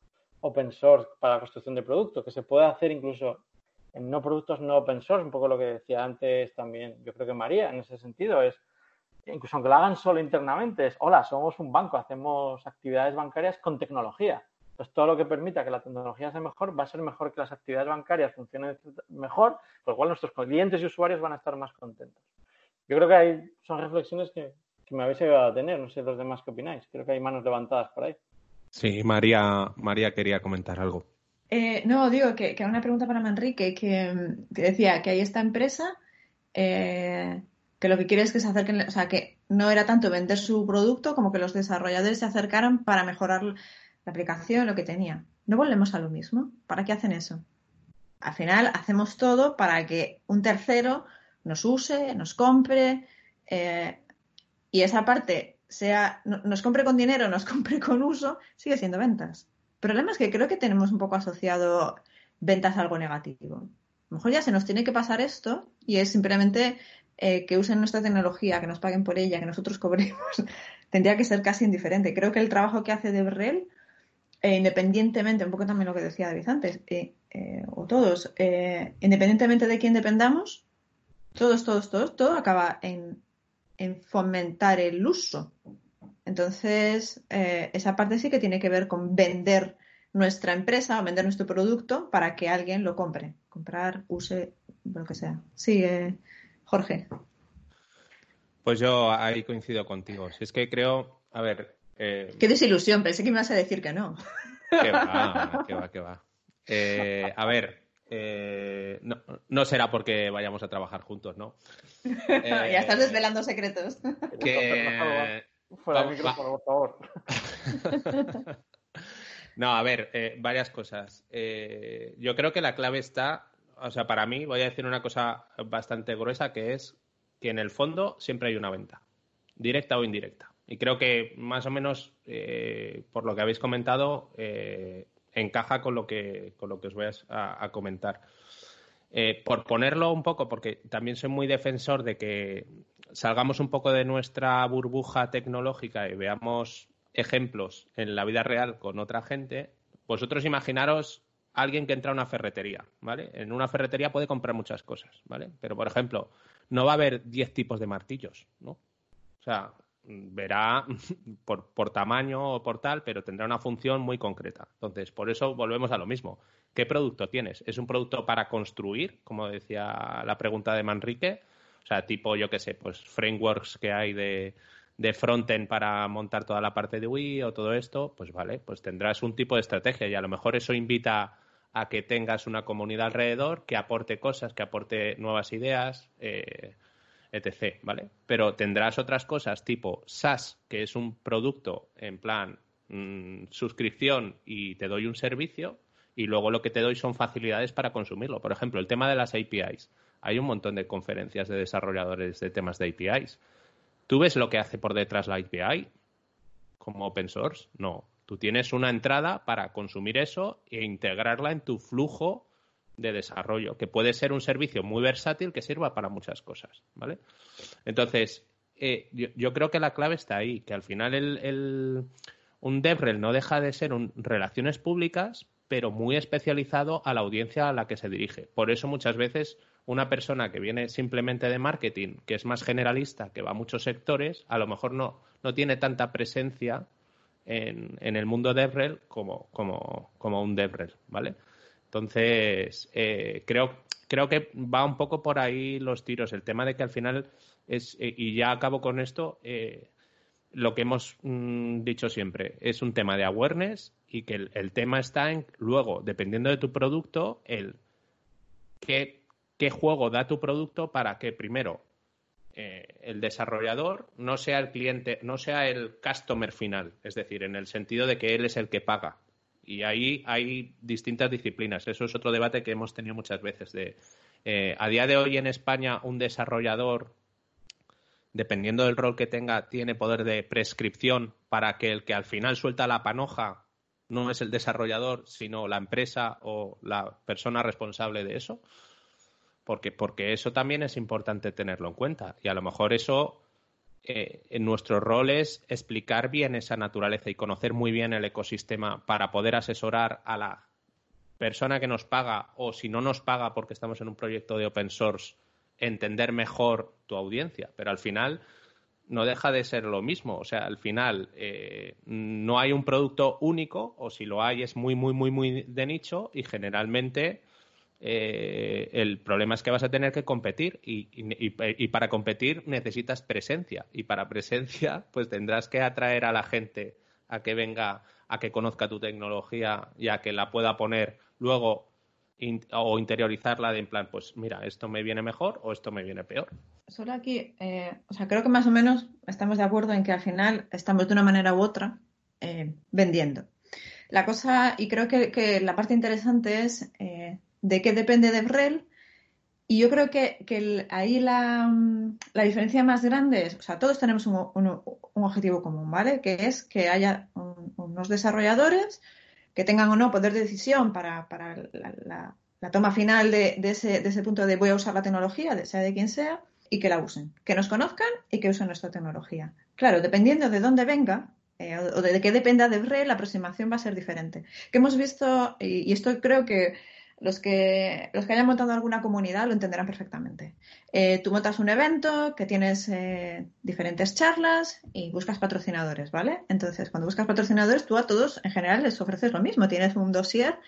[SPEAKER 5] open source para la construcción de productos, que se puede hacer incluso en no productos no open source, un poco lo que decía antes también, yo creo que María, en ese sentido, es, incluso aunque lo hagan solo internamente, es, hola, somos un banco, hacemos actividades bancarias con tecnología. Entonces, todo lo que permita que la tecnología sea mejor va a ser mejor que las actividades bancarias funcionen mejor, por lo cual nuestros clientes y usuarios van a estar más contentos. Yo creo que hay, son reflexiones que, me habéis ayudado a tener. No sé los demás qué opináis. Creo que hay manos levantadas por ahí.
[SPEAKER 4] Sí, María, María quería comentar algo.
[SPEAKER 6] Eh, no, digo que, que una pregunta para Manrique, que, decía que hay esta empresa eh, que lo que quiere es que se acerquen, o sea, que no era tanto vender su producto como que los desarrolladores se acercaran para mejorar la aplicación, lo que tenía. ¿No volvemos a lo mismo? ¿Para qué hacen eso? Al final hacemos todo para que un tercero nos use, nos compre, eh, y esa parte sea, nos compre con dinero, nos compre con uso, sigue siendo ventas. El problema es que creo que tenemos un poco asociado ventas a algo negativo. A lo mejor ya se nos tiene que pasar esto y es simplemente eh, que usen nuestra tecnología, que nos paguen por ella, que nosotros cobremos. Tendría que ser casi indiferente. Creo que el trabajo que hace Debrel, eh, independientemente, un poco también lo que decía David antes, eh, o todos, independientemente de quién dependamos, todos, todos, todos, todo acaba en en fomentar el uso. Entonces, eh, esa parte sí que tiene que ver con vender nuestra empresa o vender nuestro producto para que alguien lo compre. Comprar, use, lo que sea. Sí, eh, Jorge.
[SPEAKER 4] Pues yo ahí coincido contigo. Si es que creo, a ver.
[SPEAKER 6] Eh, Qué desilusión, pensé que me ibas a decir que no.
[SPEAKER 4] Que va, que va, que va. a ver, eh, no, será porque vayamos a trabajar juntos, ¿no?
[SPEAKER 6] ya estás eh, desvelando secretos.
[SPEAKER 5] Que... Fuera por favor.
[SPEAKER 4] no, a ver, eh, varias cosas. yo creo que la clave está, o sea, para mí, voy a decir una cosa bastante gruesa, que es que en el fondo siempre hay una venta, directa o indirecta. Y creo que más o menos, por lo que habéis comentado, encaja con lo que, con lo que os voy a, comentar. Eh, por ponerlo un poco, porque también soy muy defensor de que salgamos un poco de nuestra burbuja tecnológica y veamos ejemplos en la vida real con otra gente, vosotros imaginaros alguien que entra a una ferretería, ¿vale? En una ferretería puede comprar muchas cosas, ¿vale? Pero, por ejemplo, no va a haber 10 tipos de martillos, ¿no? O sea, verá por, tamaño o por tal, pero tendrá una función muy concreta. Entonces, por eso volvemos a lo mismo. ¿Qué producto tienes? ¿Es un producto para construir, como decía la pregunta de Manrique? O sea, tipo, yo qué sé, pues frameworks que hay de, de frontend para montar toda la parte de Wii o todo esto, pues vale, pues tendrás un tipo de estrategia y a lo mejor eso invita a que tengas una comunidad alrededor que aporte cosas, que aporte nuevas ideas. Eh, etc. ¿Vale? Pero tendrás otras cosas tipo SaaS, que es un producto en plan mm, suscripción y te doy un servicio, y luego lo que te doy son facilidades para consumirlo. Por ejemplo, el tema de las APIs. Hay un montón de conferencias de desarrolladores de temas de APIs. ¿Tú ves lo que hace por detrás la API como open source? No. Tú tienes una entrada para consumir eso e integrarla en tu flujo de desarrollo, que puede ser un servicio muy versátil que sirva para muchas cosas, ¿vale? Entonces, eh, yo, creo que la clave está ahí, que al final el, un DevRel no deja de ser un relaciones públicas, pero muy especializado a la audiencia a la que se dirige. Por eso muchas veces una persona que viene simplemente de marketing, que es más generalista, que va a muchos sectores, a lo mejor no, no tiene tanta presencia en, en el mundo DevRel como, como, como un DevRel, ¿vale? Entonces, eh, creo, creo que va un poco por ahí los tiros. El tema de que al final es, eh, y ya acabo con esto, eh, lo que hemos mm, dicho siempre, es un tema de awareness y que el, tema está en, luego, dependiendo de tu producto, el qué, qué juego da tu producto para que, primero, el desarrollador no sea el cliente, no sea el customer final, es decir, en el sentido de que él es el que paga, y ahí hay distintas disciplinas. Eso es otro debate que hemos tenido muchas veces. De, eh, a día de hoy en España un desarrollador, dependiendo del rol que tenga, tiene poder de prescripción para que el que al final suelta la panoja no es el desarrollador, sino la empresa o la persona responsable de eso. Porque, porque eso también es importante tenerlo en cuenta. Y a lo mejor eso eh, en nuestro rol es explicar bien esa naturaleza y conocer muy bien el ecosistema para poder asesorar a la persona que nos paga o si no nos paga porque estamos en un proyecto de open source, entender mejor tu audiencia. Pero al final no deja de ser lo mismo. O sea, al final eh, no hay un producto único o si lo hay es muy, muy, muy, muy de nicho y generalmente eh, el problema es que vas a tener que competir y, para competir necesitas presencia y para presencia pues tendrás que atraer a la gente a que venga, a que conozca tu tecnología y a que la pueda poner luego o interiorizarla de en plan, pues mira, esto me viene mejor o esto me viene peor.
[SPEAKER 6] Solo aquí, eh, o sea, creo que más o menos estamos de acuerdo en que al final estamos de una manera u otra eh, vendiendo. La cosa, y creo que, la parte interesante es de qué depende DevRel. Y yo creo que, ahí la, diferencia más grande es, o sea, todos tenemos un, objetivo común, ¿vale? Que es que haya unos desarrolladores que tengan o no poder de decisión para, la, toma final de, ese, punto de voy a usar la tecnología, sea de quien sea, y que la usen, que nos conozcan y que usen nuestra tecnología. Claro, dependiendo de dónde venga, eh, o de, qué dependa DevRel, la aproximación va a ser diferente. Que hemos visto, y esto creo que los que, los que hayan montado alguna comunidad lo entenderán perfectamente. Eh, tú montas un evento que tienes eh, diferentes charlas y buscas patrocinadores, ¿vale? Entonces, cuando buscas patrocinadores, tú a todos en general les ofreces lo mismo. Tienes un dossier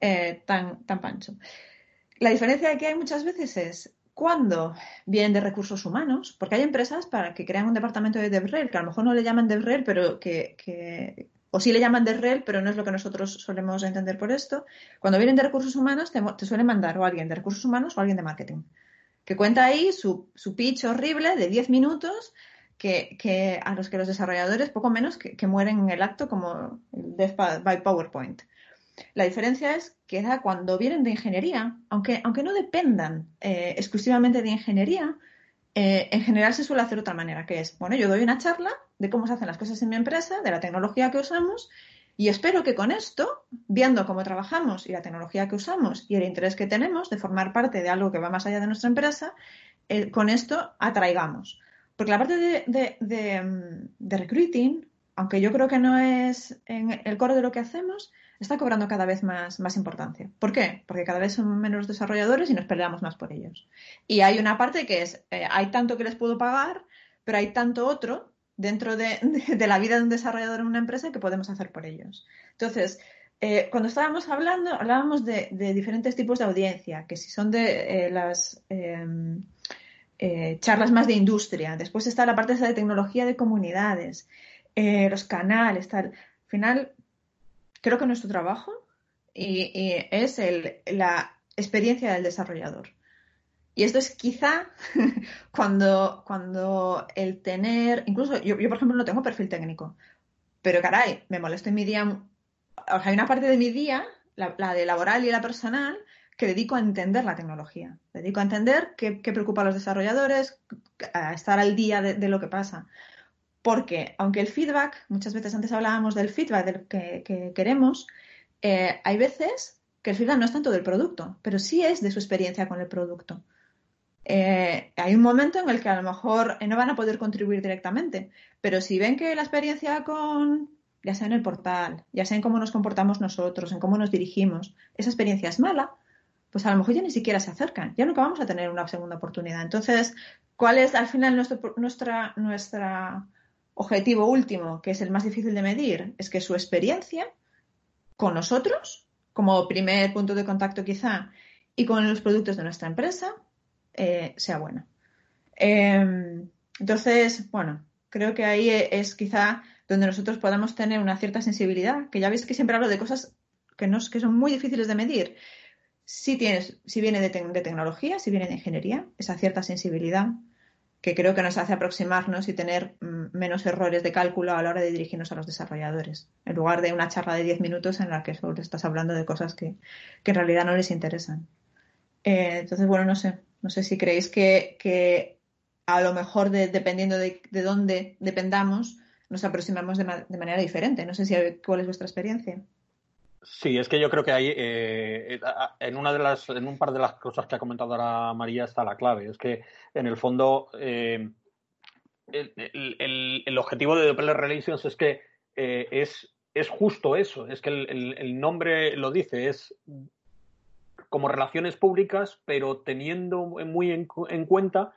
[SPEAKER 6] eh, tan, tan pancho. La diferencia que hay muchas veces es cuando vienen de recursos humanos, porque hay empresas para que crean un departamento de DevRel, que a lo mejor no le llaman DevRel, pero que, o sí le llaman de REL, pero no es lo que nosotros solemos entender por esto. Cuando vienen de recursos humanos, te, suelen mandar o alguien de recursos humanos o alguien de marketing, que cuenta ahí su, pitch horrible de 10 minutos que, a los que los desarrolladores poco menos que, mueren en el acto como by PowerPoint. La diferencia es que cuando vienen de ingeniería, aunque, aunque no dependan eh, exclusivamente de ingeniería, eh, en general se suele hacer de otra manera, que es, bueno, yo doy una charla de cómo se hacen las cosas en mi empresa, de la tecnología que usamos, y espero que con esto, viendo cómo trabajamos y la tecnología que usamos y el interés que tenemos de formar parte de algo que va más allá de nuestra empresa, eh, con esto atraigamos. Porque la parte de, de, recruiting, aunque yo creo que no es en el core de lo que hacemos, está cobrando cada vez más, más importancia. ¿Por qué? Porque cada vez son menos desarrolladores y nos peleamos más por ellos. Y hay una parte que es, eh, hay tanto que les puedo pagar, pero hay tanto otro dentro de, la vida de un desarrollador en una empresa que podemos hacer por ellos. Entonces, eh, cuando estábamos hablando, hablábamos de, diferentes tipos de audiencia, que si son de eh, las em, charlas más de industria, después está la parte de tecnología de comunidades, los canales, tal. Al final, creo que nuestro trabajo y, es la experiencia del desarrollador. Y esto es quizá cuando, cuando el tener, incluso yo, por ejemplo no tengo perfil técnico, pero caray, me molesto en mi día, o sea, hay una parte de mi día, la, de laboral y la personal, que dedico a entender la tecnología, dedico a entender qué, preocupa a los desarrolladores, a estar al día de lo que pasa. Porque aunque el feedback, muchas veces antes hablábamos del feedback del que, queremos, eh, hay veces que el feedback no es tanto del producto, pero sí es de su experiencia con el producto. Eh, hay un momento en el que a lo mejor no van a poder contribuir directamente, pero si ven que la experiencia con, ya sea en el portal, ya sea en cómo nos comportamos nosotros, en cómo nos dirigimos, esa experiencia es mala, pues a lo mejor ya ni siquiera se acercan, ya nunca vamos a tener una segunda oportunidad. Entonces, ¿cuál es al final nuestra, nuestra objetivo último, que es el más difícil de medir, es que su experiencia con nosotros, como primer punto de contacto quizá, y con los productos de nuestra empresa, eh, sea buena. Em, entonces, bueno, creo que ahí es quizá donde nosotros podamos tener una cierta sensibilidad, que ya veis que siempre hablo de cosas que, no, que son muy difíciles de medir. Si, tienes, si viene de, tecnología, si viene de ingeniería, esa cierta sensibilidad, que creo que nos hace aproximarnos y tener mm, menos errores de cálculo a la hora de dirigirnos a los desarrolladores, en lugar de una charla de 10 minutos en la que solo estás hablando de cosas que, en realidad no les interesan. Eh, entonces, bueno, no sé, no sé si creéis que, a lo mejor dependiendo de, dónde dependamos, nos aproximamos de, de manera diferente. No sé si cuál es vuestra experiencia.
[SPEAKER 3] Sí, es que yo creo que ahí, eh, eh, en una de las, en un par de las cosas que ha comentado ahora María está la clave. Es que en el fondo, eh, el, objetivo de Developer Relations es que es, es, justo eso, es que el, nombre lo dice, es como relaciones públicas, pero teniendo muy en, cuenta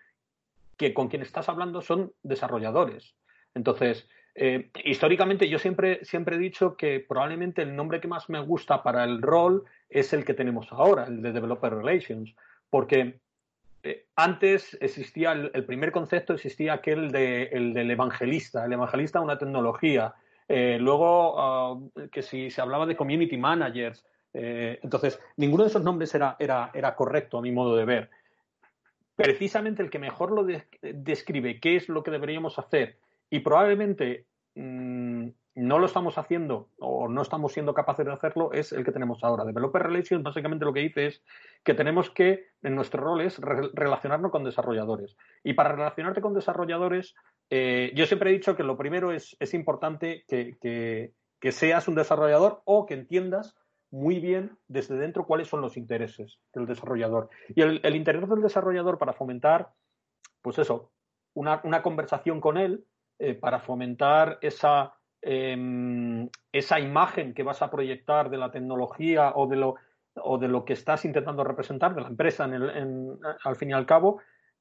[SPEAKER 3] que con quien estás hablando son desarrolladores. Entonces, eh, históricamente yo siempre, siempre he dicho que probablemente el nombre que más me gusta para el rol es el que tenemos ahora, el de Developer Relations, porque eh, antes existía el, primer concepto, existía aquel de, el del evangelista, el evangelista de una tecnología. Eh, luego, ah, que si se hablaba de community managers, eh, entonces, ninguno de esos nombres era, era, era, correcto a mi modo de ver. Precisamente el que mejor lo describe qué es lo que deberíamos hacer y probablemente mm, no lo estamos haciendo o no estamos siendo capaces de hacerlo es el que tenemos ahora. Developer Relations básicamente lo que dice es que tenemos que, en nuestro rol, es relacionarnos con desarrolladores. Y para relacionarte con desarrolladores, eh, yo siempre he dicho que lo primero es, es importante que, seas un desarrollador o que entiendas muy bien desde dentro cuáles son los intereses del desarrollador. Y el, interés del desarrollador para fomentar, pues eso, una, conversación con él, eh, para fomentar esa Em, esa imagen que vas a proyectar de la tecnología o de lo, o de lo que estás intentando representar de la empresa al fin y al cabo,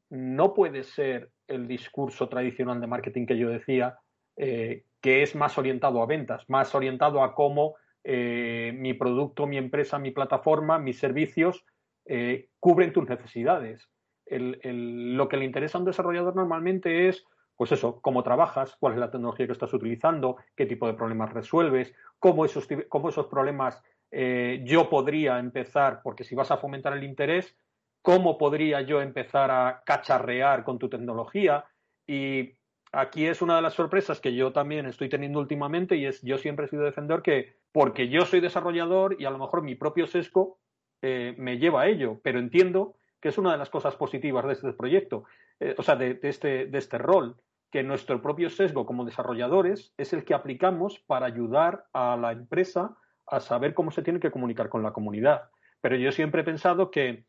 [SPEAKER 3] no puede ser el discurso tradicional de marketing que yo decía, eh, que es más orientado a ventas, más orientado a cómo eh, mi producto, mi empresa, mi plataforma, mis servicios eh, cubren tus necesidades. lo que le interesa a un desarrollador normalmente es pues eso, cómo trabajas, cuál es la tecnología que estás utilizando, qué tipo de problemas resuelves, cómo esos, esos problemas eh, yo podría empezar, porque si vas a fomentar el interés, cómo podría yo empezar a cacharrear con tu tecnología. Y aquí es una de las sorpresas que yo también estoy teniendo últimamente y es yo siempre he sido defensor que porque yo soy desarrollador y a lo mejor mi propio sesgo eh, me lleva a ello, pero entiendo que es una de las cosas positivas de este proyecto, eh, o sea, de, este, de este rol, que nuestro propio sesgo como desarrolladores es el que aplicamos para ayudar a la empresa a saber cómo se tiene que comunicar con la comunidad. Pero yo siempre he pensado que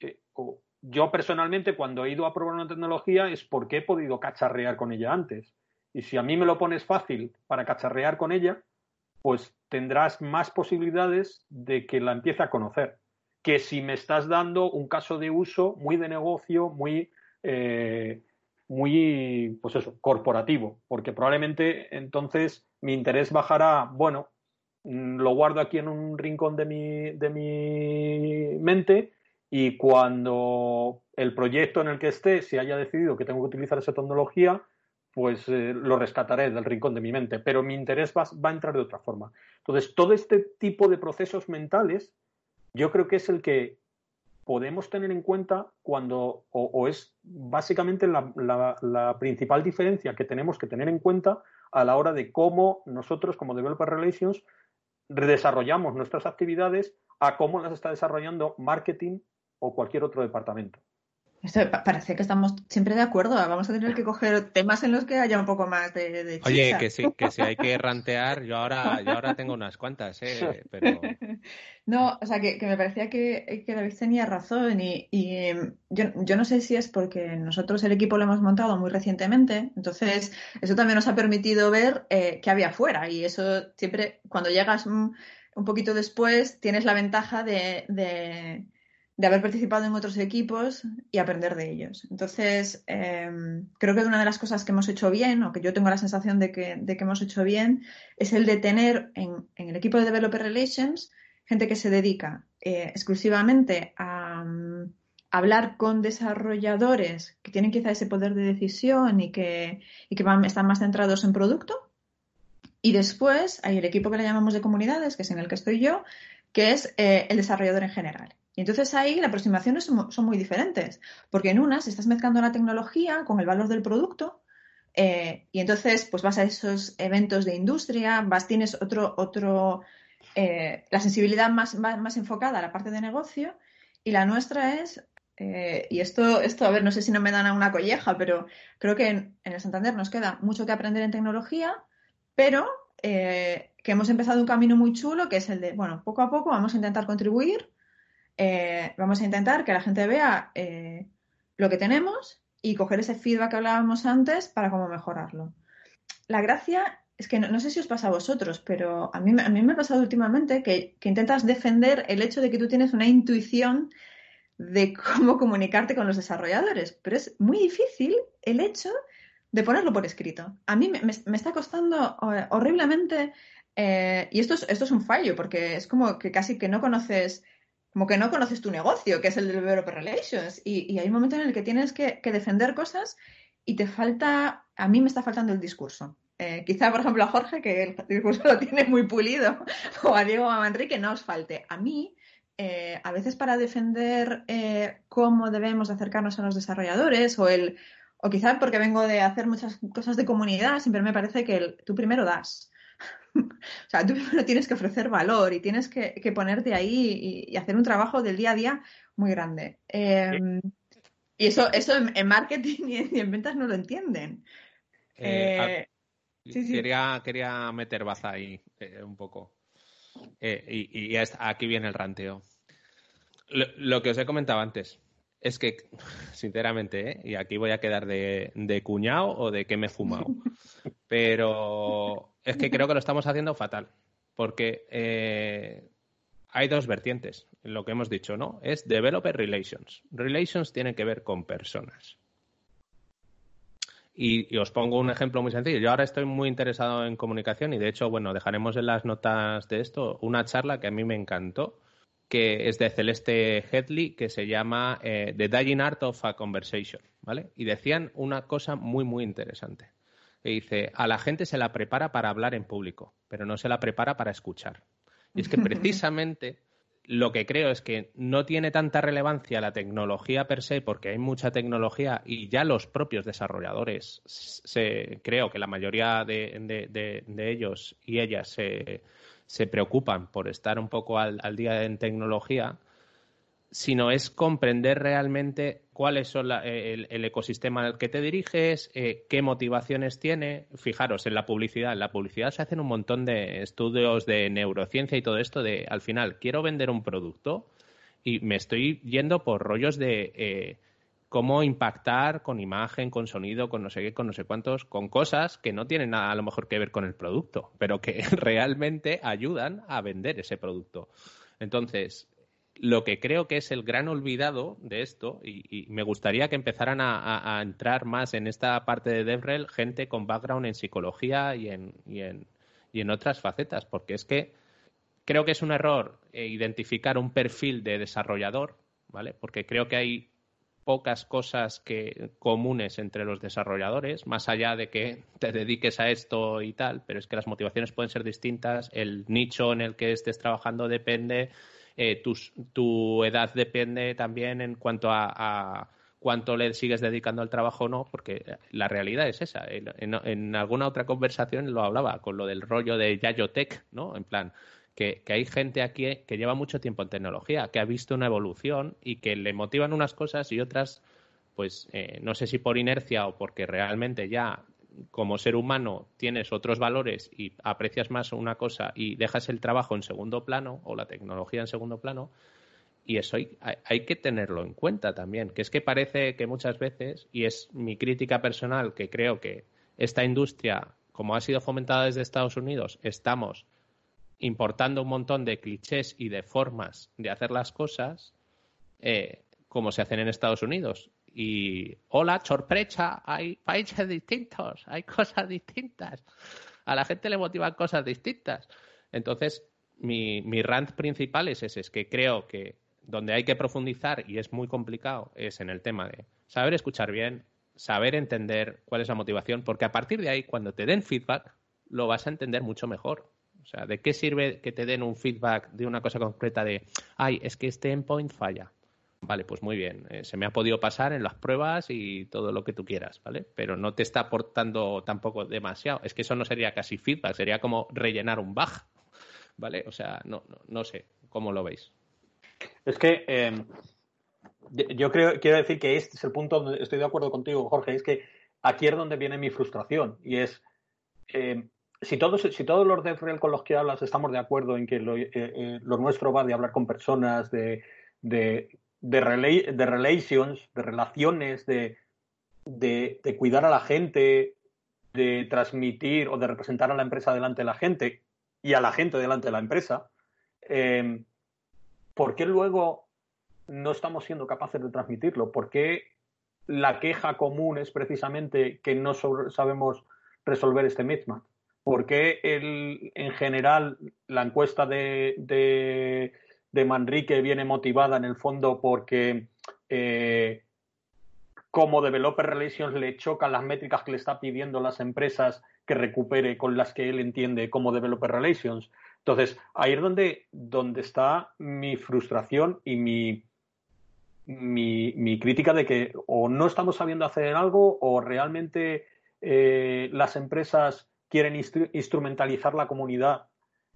[SPEAKER 3] eh, yo personalmente cuando he ido a probar una tecnología es porque he podido cacharrear con ella antes. Y si a mí me lo pones fácil para cacharrear con ella, pues tendrás más posibilidades de que la empiece a conocer. Que si me estás dando un caso de uso muy de negocio, muy eh, muy, pues eso, corporativo, porque probablemente entonces mi interés bajará, bueno, mm, lo guardo aquí en un rincón de mi, de mi mente y cuando el proyecto en el que esté se haya decidido que tengo que utilizar esa tecnología, pues eh, lo rescataré del rincón de mi mente, pero mi interés va, va, a entrar de otra forma. Entonces, todo este tipo de procesos mentales, yo creo que es el que podemos tener en cuenta cuando, o, es básicamente la, principal diferencia que tenemos que tener en cuenta a la hora de cómo nosotros como Developer Relations desarrollamos nuestras actividades a cómo las está desarrollando marketing o cualquier otro departamento.
[SPEAKER 6] Parece que estamos siempre de acuerdo. Vamos a tener que coger temas en los que haya un poco más de, de
[SPEAKER 4] Oye, que sí, que si hay que rantear, yo ahora, yo ahora tengo unas cuantas, ¿eh? Pero...
[SPEAKER 6] No, o sea, que, me parecía que, David tenía razón y, em, yo, no sé si es porque nosotros el equipo lo hemos montado muy recientemente, entonces eso también nos ha permitido ver eh, qué había afuera y eso siempre, cuando llegas un, poquito después, tienes la ventaja de de haber participado en otros equipos y aprender de ellos. Entonces, em, creo que una de las cosas que hemos hecho bien, o que yo tengo la sensación de que, hemos hecho bien, es el de tener en, el equipo de Developer Relations gente que se dedica eh, exclusivamente a, mm, hablar con desarrolladores que tienen quizá ese poder de decisión y que, que van, están más centrados en producto. Y después hay el equipo que le llamamos de comunidades, que es en el que estoy yo, que es eh, el desarrollador en general. Y entonces ahí las aproximaciones son, muy diferentes, porque en unas estás mezclando la tecnología con el valor del producto eh, y entonces pues vas a esos eventos de industria, vas, tienes otro, otro eh, la sensibilidad más, más, enfocada a la parte de negocio y la nuestra es, eh, y esto, esto, a ver, no sé si no me dan a una colleja, pero creo que en, en el Santander nos queda mucho que aprender en tecnología, pero que hemos empezado un camino muy chulo que es el de, bueno, poco a poco vamos a intentar contribuir eh, vamos a intentar que la gente vea eh, lo que tenemos y coger ese feedback que hablábamos antes para cómo mejorarlo. La gracia es que no, sé si os pasa a vosotros, pero a mí, a mí me ha pasado últimamente que, que intentas defender el hecho de que tú tienes una intuición de cómo comunicarte con los desarrolladores, pero es muy difícil el hecho de ponerlo por escrito. A mí me, está costando eh, horriblemente, y esto es, esto es un fallo, porque es como que casi que no conoces, como que no conoces tu negocio, que es el de Developer Relations, y, hay un momento en el que tienes que, defender cosas y te falta, a mí me está faltando el discurso. Eh, quizá, por ejemplo, a Jorge, que el discurso lo tiene muy pulido, o a Diego o a Manrique, no os falte. A mí, a veces para defender cómo debemos acercarnos a los desarrolladores o el o quizá porque vengo de hacer muchas cosas de comunidad, siempre me parece que tú primero das. o sea, tú primero tienes que ofrecer valor y tienes que, ponerte ahí y, hacer un trabajo del día a día muy grande. Em, y eso, eso en, marketing y en, ventas no lo entienden.
[SPEAKER 4] Eh, eh, quería, quería meter baza ahí eh, un poco. y, aquí viene el ranteo. lo, que os he comentado antes, es que, sinceramente, ¿eh? y aquí voy a quedar de, de cuñado o de que me he fumado, pero es que creo que lo estamos haciendo fatal, porque eh, hay dos vertientes, en lo que hemos dicho, ¿no? Es developer relations. Relations tienen que ver con personas. Y, y, os pongo un ejemplo muy sencillo. Yo ahora estoy muy interesado en comunicación y de hecho, bueno, dejaremos en las notas de esto una charla que a mí me encantó que es de Celeste Headley, que se llama eh, The Dying Art of a Conversation, ¿vale? Y decían una cosa muy, muy interesante. Que dice, a la gente se la prepara para hablar en público, pero no se la prepara para escuchar. Y es que precisamente lo que creo es que no tiene tanta relevancia la tecnología per se, porque hay mucha tecnología y ya los propios desarrolladores, se, creo que la mayoría de ellos y ellas se se preocupan por estar un poco al, día en tecnología, sino es comprender realmente cuál es el, ecosistema al que te diriges, eh, qué motivaciones tiene. Fijaros, en la publicidad, en la publicidad se hacen un montón de estudios de neurociencia y todo esto de, al final, quiero vender un producto y me estoy yendo por rollos de... Eh, cómo impactar con imagen, con sonido, con no sé qué, con no sé cuántos, con cosas que no tienen nada a lo mejor que ver con el producto, pero que realmente ayudan a vender ese producto. Entonces, lo que creo que es el gran olvidado de esto, y, me gustaría que empezaran a, entrar más en esta parte de DevRel gente con background en psicología y en, y en, y en otras facetas, porque es que creo que es un error eh, identificar un perfil de desarrollador, ¿vale? Porque creo que hay pocas cosas que, comunes entre los desarrolladores, más allá de que te dediques a esto y tal, pero es que las motivaciones pueden ser distintas, el nicho en el que estés trabajando depende, eh, tu, edad depende también en cuanto a, cuánto le sigues dedicando al trabajo o no, porque la realidad es esa. En, en, alguna otra conversación lo hablaba con lo del rollo de Yayotech, ¿no? En plan, que, hay gente aquí que lleva mucho tiempo en tecnología, que ha visto una evolución y que le motivan unas cosas y otras, pues eh, no sé si por inercia o porque realmente ya como ser humano tienes otros valores y aprecias más una cosa y dejas el trabajo en segundo plano o la tecnología en segundo plano. Y eso hay, que tenerlo en cuenta también, que es que parece que muchas veces, y es mi crítica personal, que creo que esta industria, como ha sido fomentada desde Estados Unidos, estamos importando un montón de clichés y de formas de hacer las cosas eh, como se hacen en Estados Unidos. Y hola, sorpresa, hay países distintos, hay cosas distintas. A la gente le motivan cosas distintas. Entonces, mi, mi rant principal es ese, es que creo que donde hay que profundizar, y es muy complicado, es en el tema de saber escuchar bien, saber entender cuál es la motivación, porque a partir de ahí, cuando te den feedback, lo vas a entender mucho mejor. O sea, ¿de qué sirve que te den un feedback de una cosa concreta de, ay, es que este endpoint falla? Vale, pues muy bien, eh, se me ha podido pasar en las pruebas y todo lo que tú quieras, ¿vale? Pero no te está aportando tampoco demasiado. Es que eso no sería casi feedback, sería como rellenar un bug, ¿vale? O sea, no, no, sé, ¿cómo lo veis?
[SPEAKER 3] Es que em, yo creo, quiero decir que este es el punto donde estoy de acuerdo contigo, Jorge, es que aquí es donde viene mi frustración y es, em, si todos, si todos los de con los que hablas estamos de acuerdo en que lo, eh, eh, nuestro va de hablar con personas, de, de, relations, de relaciones, de de, cuidar a la gente, de transmitir o de representar a la empresa delante de la gente y a la gente delante de la empresa, eh, ¿por qué luego no estamos siendo capaces de transmitirlo? ¿Por qué la queja común es precisamente que no sabemos resolver este mismatch? ¿Por qué en general la encuesta de, de, Manrique viene motivada en el fondo porque eh, como Developer Relations le chocan las métricas que le está pidiendo las empresas que recupere con las que él entiende como Developer Relations? Entonces, ahí es donde, donde está mi frustración y mi, mi, crítica de que o no estamos sabiendo hacer algo o realmente eh, las empresas quieren instrumentalizar la comunidad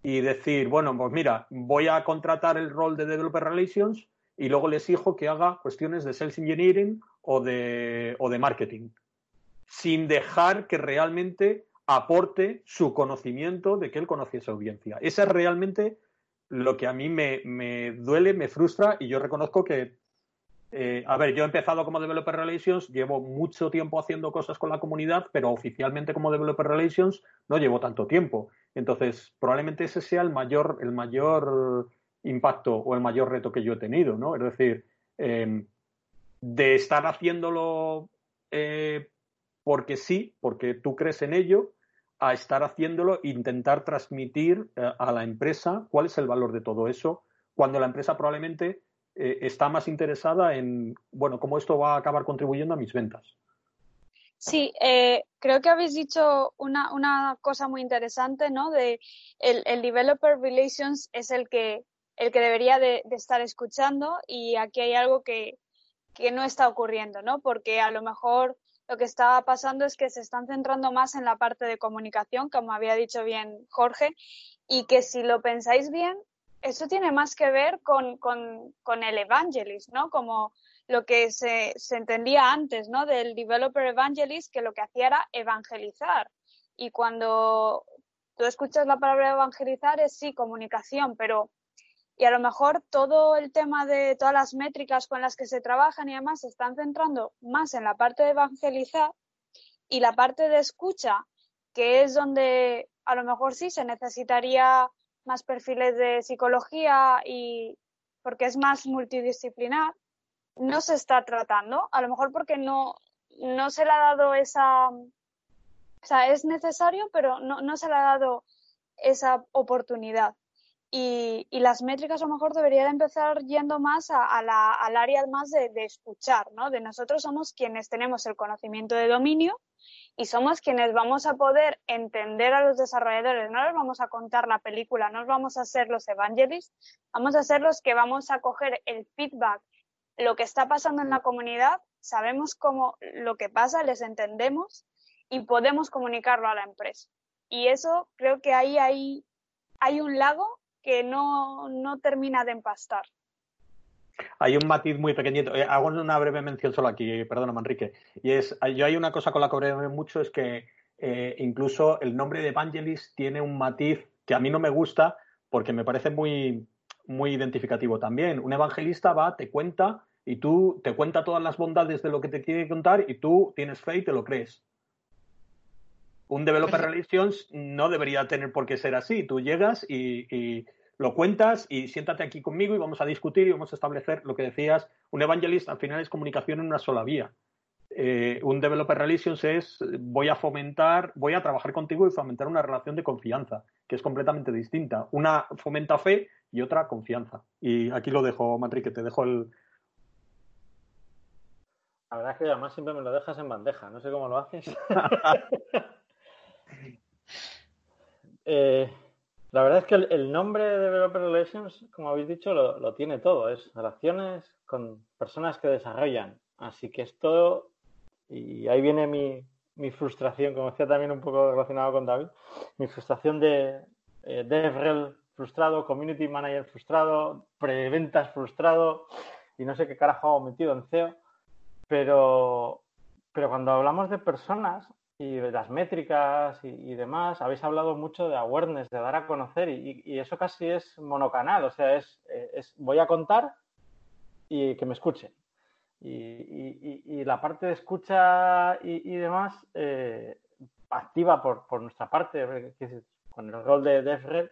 [SPEAKER 3] y decir, bueno, pues mira, voy a contratar el rol de Developer Relations y luego les exijo que haga cuestiones de Sales Engineering o de, o de marketing, sin dejar que realmente aporte su conocimiento de que él conoce esa audiencia. Eso es realmente lo que a mí me, me duele, me frustra y yo reconozco que eh, a ver, yo he empezado como Developer Relations, llevo mucho tiempo haciendo cosas con la comunidad, pero oficialmente como Developer Relations no llevo tanto tiempo. Entonces, probablemente ese sea el mayor, el mayor impacto o el mayor reto que yo he tenido, ¿no? Es decir, em, de estar haciéndolo eh, porque sí, porque tú crees en ello, a estar haciéndolo e intentar transmitir eh, a la empresa cuál es el valor de todo eso, cuando la empresa probablemente eh, está más interesada en, bueno, cómo esto va a acabar contribuyendo a mis ventas.
[SPEAKER 2] Sí, eh, creo que habéis dicho una, una, cosa muy interesante, ¿no? De el, el, developer relations es el que, el que debería de, estar escuchando y aquí hay algo que, que no está ocurriendo, ¿no? Porque a lo mejor lo que está pasando es que se están centrando más en la parte de comunicación, como había dicho bien Jorge, y que si lo pensáis bien, eso tiene más que ver con, con, el evangelist, ¿no? Como lo que se, se, entendía antes, ¿no? Del developer evangelist, que lo que hacía era evangelizar. Y cuando tú escuchas la palabra evangelizar es sí, comunicación, pero y a lo mejor todo el tema de todas las métricas con las que se trabajan y demás se están centrando más en la parte de evangelizar y la parte de escucha, que es donde a lo mejor sí se necesitaría más perfiles de psicología y porque es más multidisciplinar, no se está tratando, a lo mejor porque no, no se le ha dado esa, o sea, es necesario, pero no, no se le ha dado esa oportunidad. Y, y, las métricas a lo mejor deberían empezar yendo más a, la, al área más de, de, escuchar, ¿no? De nosotros somos quienes tenemos el conocimiento de dominio y somos quienes vamos a poder entender a los desarrolladores. No les vamos a contar la película, no vamos a ser los evangelists, vamos a ser los que vamos a coger el feedback, lo que está pasando en la comunidad, sabemos cómo lo que pasa, les entendemos y podemos comunicarlo a la empresa. Y eso creo que ahí hay, hay un lago que no, no termina de empastar.
[SPEAKER 3] Hay un matiz muy pequeñito. Eh, hago una breve mención solo aquí, perdona, Manrique. Y es, yo hay una cosa con la que breve mucho, es que eh, incluso el nombre de Evangelist tiene un matiz que a mí no me gusta porque me parece muy, muy identificativo también. Un evangelista va, te cuenta y tú te cuenta todas las bondades de lo que te quiere contar y tú tienes fe y te lo crees. Un developer relations no debería tener por qué ser así. Tú llegas y lo cuentas y siéntate aquí conmigo y vamos a discutir y vamos a establecer lo que decías. Un evangelist al final es comunicación en una sola vía. Eh, un developer relations es voy a fomentar, voy a trabajar contigo y fomentar una relación de confianza, que es completamente distinta. Una fomenta fe y otra confianza. Y aquí lo dejo, que te dejo el.
[SPEAKER 5] La verdad es que además siempre me lo dejas en bandeja, no sé cómo lo haces. eh, la verdad es que el, nombre de Developer Relations, como habéis dicho, lo, tiene todo. Es relaciones con personas que desarrollan. Así que esto, y ahí viene mi, frustración, como decía también un poco relacionado con David, mi frustración de eh, DevRel frustrado, Community Manager frustrado, preventas frustrado, y no sé qué carajo hago metido en CEO. Pero, pero cuando hablamos de personas, y de las métricas y, demás, habéis hablado mucho de awareness, de dar a conocer y, eso casi es monocanal, o sea, es, es, voy a contar y que me escuchen. Y, la parte de escucha y, demás, eh, activa por, nuestra parte, con el rol de DevRel,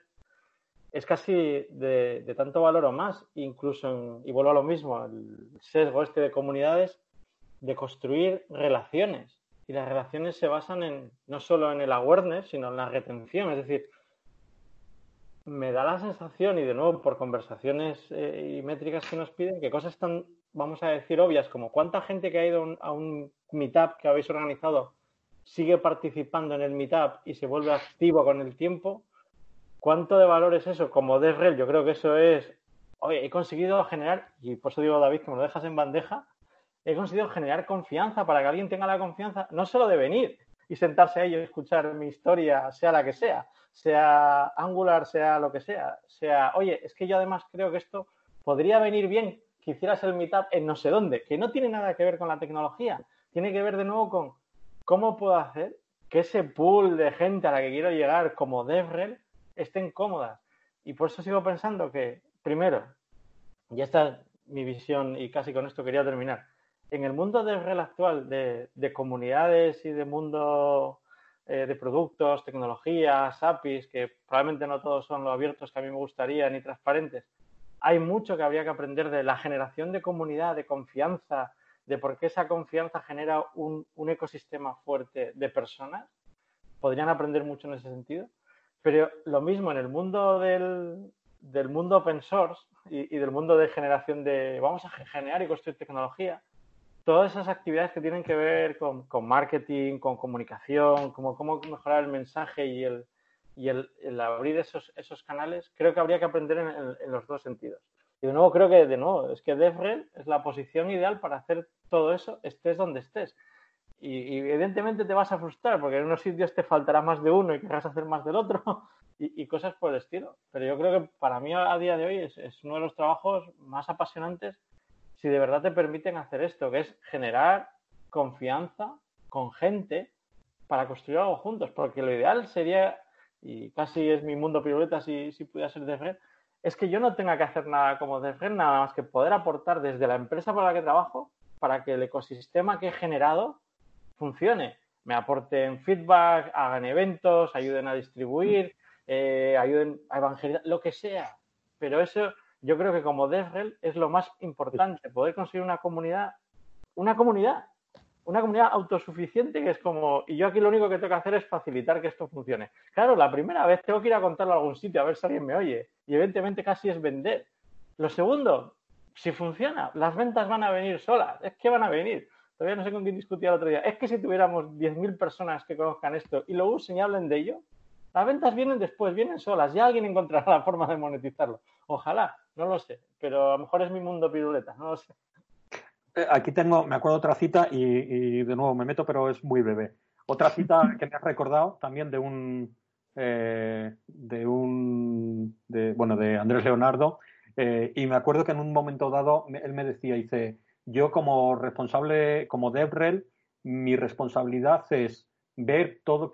[SPEAKER 5] es casi de, tanto valor o más, incluso, y vuelvo a lo mismo, el sesgo este de comunidades, de construir relaciones. Y las relaciones se basan en no solo en el awareness, sino en la retención. Es decir, me da la sensación, y de nuevo por conversaciones eh, y métricas que nos piden, que cosas tan, vamos a decir, obvias como cuánta gente que ha ido a un meetup que habéis organizado sigue participando en el meetup y se vuelve activo con el tiempo, ¿cuánto de valor es eso? Como DevRel, yo creo que eso es, oye, he conseguido generar, y por eso digo, David, que me lo dejas en bandeja, he conseguido generar confianza para que alguien tenga la confianza, no solo de venir y sentarse a ello y escuchar mi historia, sea la que sea, sea Angular, sea lo que sea, sea, oye, es que yo además creo que esto podría venir bien que hicieras el meetup en no sé dónde, que no tiene nada que ver con la tecnología, tiene que ver de nuevo con cómo puedo hacer que ese pool de gente a la que quiero llegar como DevRel estén cómodas. Y por eso sigo pensando que, primero, y esta es mi visión y casi con esto quería terminar, en el mundo DevRel actual de, de comunidades y de mundo eh, de productos, tecnologías, APIs, que probablemente no todos son lo abiertos que a mí me gustaría ni transparentes. Hay mucho que habría que aprender de la generación de comunidad, de confianza, de por qué esa confianza genera un, ecosistema fuerte de personas. Podrían aprender mucho en ese sentido. Pero lo mismo en el mundo del, mundo open source y, y, del mundo de generación de vamos a generar y construir tecnología, todas esas actividades que tienen que ver con, marketing, con comunicación, cómo mejorar el mensaje y el, abrir esos, canales, creo que habría que aprender en, los dos sentidos. Y de nuevo creo que, de nuevo, es que DevRel es la posición ideal para hacer todo eso, estés donde estés. Y, evidentemente te vas a frustrar porque en unos sitios te faltará más de uno y querrás hacer más del otro y, cosas por el estilo. Pero yo creo que para mí a día de hoy es uno de los trabajos más apasionantes si de verdad te permiten hacer esto, que es generar confianza con gente para construir algo juntos. Porque lo ideal sería, y casi es mi mundo piruleta si, si pudiera ser de es que yo no tenga que hacer nada como de nada más que poder aportar desde la empresa para la que trabajo para que el ecosistema que he generado funcione. Me aporten feedback, hagan eventos, ayuden a distribuir, eh, ayuden a evangelizar, lo que sea. Pero eso yo creo que como DevRel es lo más importante, poder conseguir una comunidad, una comunidad, una comunidad autosuficiente que es como, y yo aquí lo único que tengo que hacer es facilitar que esto funcione. Claro, la primera vez tengo que ir a contarlo a algún sitio a ver si alguien me oye, y evidentemente casi es vender. Lo segundo, si funciona, las ventas van a venir solas, es que van a venir. Todavía no sé con quién discutía el otro día. Es que si tuviéramos 10.000 personas que conozcan esto y lo usen y hablen de ello, las ventas vienen después, vienen solas, ya alguien encontrará la forma de monetizarlo. Ojalá, no lo sé, pero a lo mejor es mi mundo piruleta, no lo sé.
[SPEAKER 3] Eh, aquí tengo, me acuerdo otra cita y, de nuevo me meto, pero es muy breve. Otra cita que me has recordado también de un, eh, de un, de, bueno, de Andrés Leonardo, eh, y me acuerdo que en un momento dado él me decía, dice, yo como responsable, como DevRel, mi responsabilidad es ver todo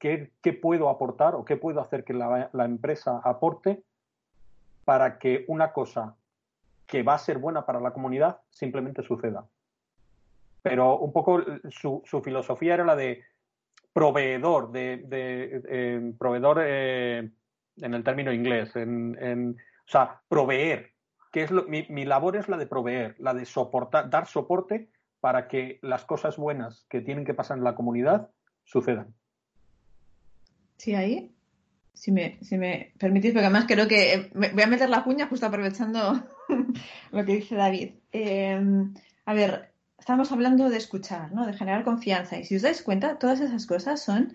[SPEAKER 3] qué, puedo aportar o qué puedo hacer que la, empresa aporte para que una cosa que va a ser buena para la comunidad simplemente suceda. Pero un poco su, filosofía era la de proveedor, de, eh, proveedor eh, en el término inglés, en, o sea, proveer, que es mi, mi, labor es la de proveer, la de soportar, dar soporte para que las cosas buenas que tienen que pasar en la comunidad sucedan.
[SPEAKER 6] Sí, ahí si me, si me permitís, porque además creo que eh, voy a meter la cuña justo aprovechando lo que dice David. Em, a ver, estamos hablando de escuchar, ¿no? De generar confianza. Y si os dais cuenta, todas esas cosas son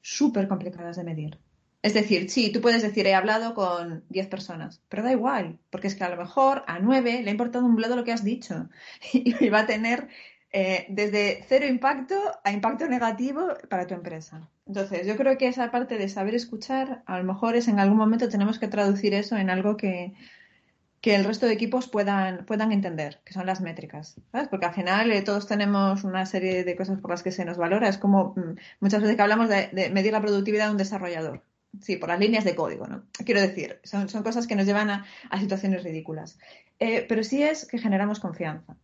[SPEAKER 6] súper complicadas de medir. Es decir, sí, tú puedes decir, he hablado con 10 personas, pero da igual, porque es que a lo mejor a 9 le ha importado un bledo lo que has dicho y va a tener eh, desde cero impacto a impacto negativo para tu empresa. Entonces, yo creo que esa parte de saber escuchar, a lo mejor es en algún momento tenemos que traducir eso en algo que, que el resto de equipos puedan, puedan entender, que son las métricas. ¿sabes? Porque al final eh, todos tenemos una serie de cosas por las que se nos valora. Es como mm, muchas veces que hablamos de, medir la productividad de un desarrollador. Sí, por las líneas de código, ¿no? Quiero decir, son, son cosas que nos llevan a, situaciones ridículas. Eh, pero sí es que generamos confianza.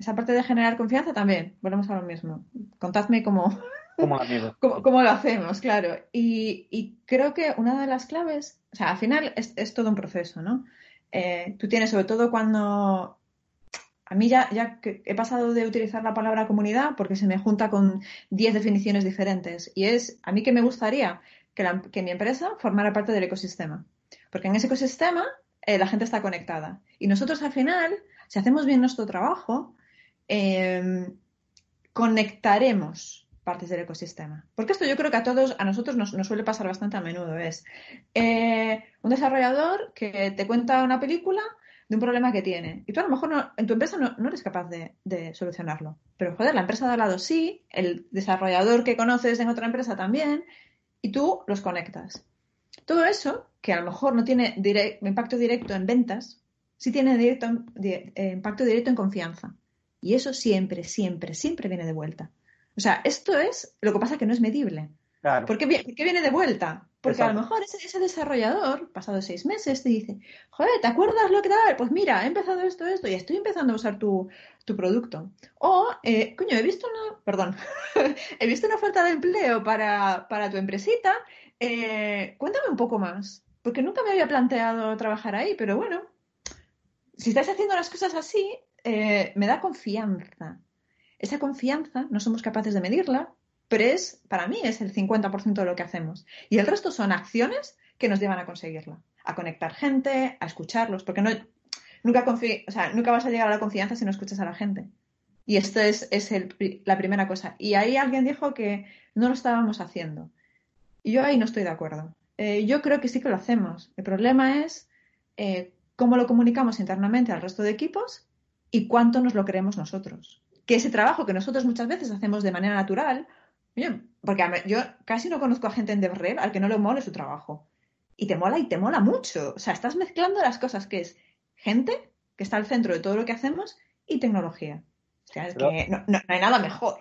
[SPEAKER 6] esa parte de generar confianza también, volvemos a lo mismo. Contadme cómo,
[SPEAKER 3] ¿Cómo,
[SPEAKER 6] lo hacemos, claro. Y, creo que una de las claves, o sea, al final es, todo un proceso, ¿no? Eh, tú tienes, sobre todo cuando a mí ya, ya he pasado de utilizar la palabra comunidad porque se me junta con 10 definiciones diferentes. Y es, a mí que me gustaría que, mi empresa formara parte del ecosistema. Porque en ese ecosistema eh, la gente está conectada. Y nosotros al final, si hacemos bien nuestro trabajo, em, conectaremos partes del ecosistema. Porque esto yo creo que a todos, a nosotros nos, suele pasar bastante a menudo. Es eh, un desarrollador que te cuenta una película de un problema que tiene. Y tú a lo mejor en tu empresa no, eres capaz de, solucionarlo. Pero joder, la empresa de al lado sí, el desarrollador que conoces en otra empresa también, y tú los conectas. Todo eso, que a lo mejor no tiene impacto directo en ventas, sí tiene directo, eh, impacto directo en confianza. Y eso siempre, siempre, siempre viene de vuelta. O sea, esto es, lo que pasa que no es medible. ¿Por, qué, viene de vuelta? Porque a lo mejor ese, desarrollador, pasado seis meses, te dice, joder, ¿te acuerdas lo que tal? Pues mira, he empezado esto, esto, y estoy empezando a usar tu, producto. O, eh, coño, he visto una, perdón, he visto una oferta de empleo para, tu empresita, eh, cuéntame un poco más, porque nunca me había planteado trabajar ahí, pero bueno, si estás haciendo las cosas así, eh, me da confianza. Esa confianza no somos capaces de medirla, pero es, para mí es el 50% de lo que hacemos. Y el resto son acciones que nos llevan a conseguirla, a conectar gente, a escucharlos, porque nunca, nunca vas a llegar a la confianza si no escuchas a la gente. Y esto es, es la primera cosa. Y ahí alguien dijo que no lo estábamos haciendo. Y yo ahí no estoy de acuerdo. Eh, yo creo que sí que lo hacemos. El problema es eh, cómo lo comunicamos internamente al resto de equipos y cuánto nos lo creemos nosotros. Que ese trabajo que nosotros muchas veces hacemos de manera natural porque yo casi no conozco a gente en DevRel al que no le mole su trabajo. Y te mola y te mola mucho. O sea, estás mezclando las cosas que es gente, que está al centro de todo lo que hacemos, y tecnología. O sea, es que no, hay nada mejor.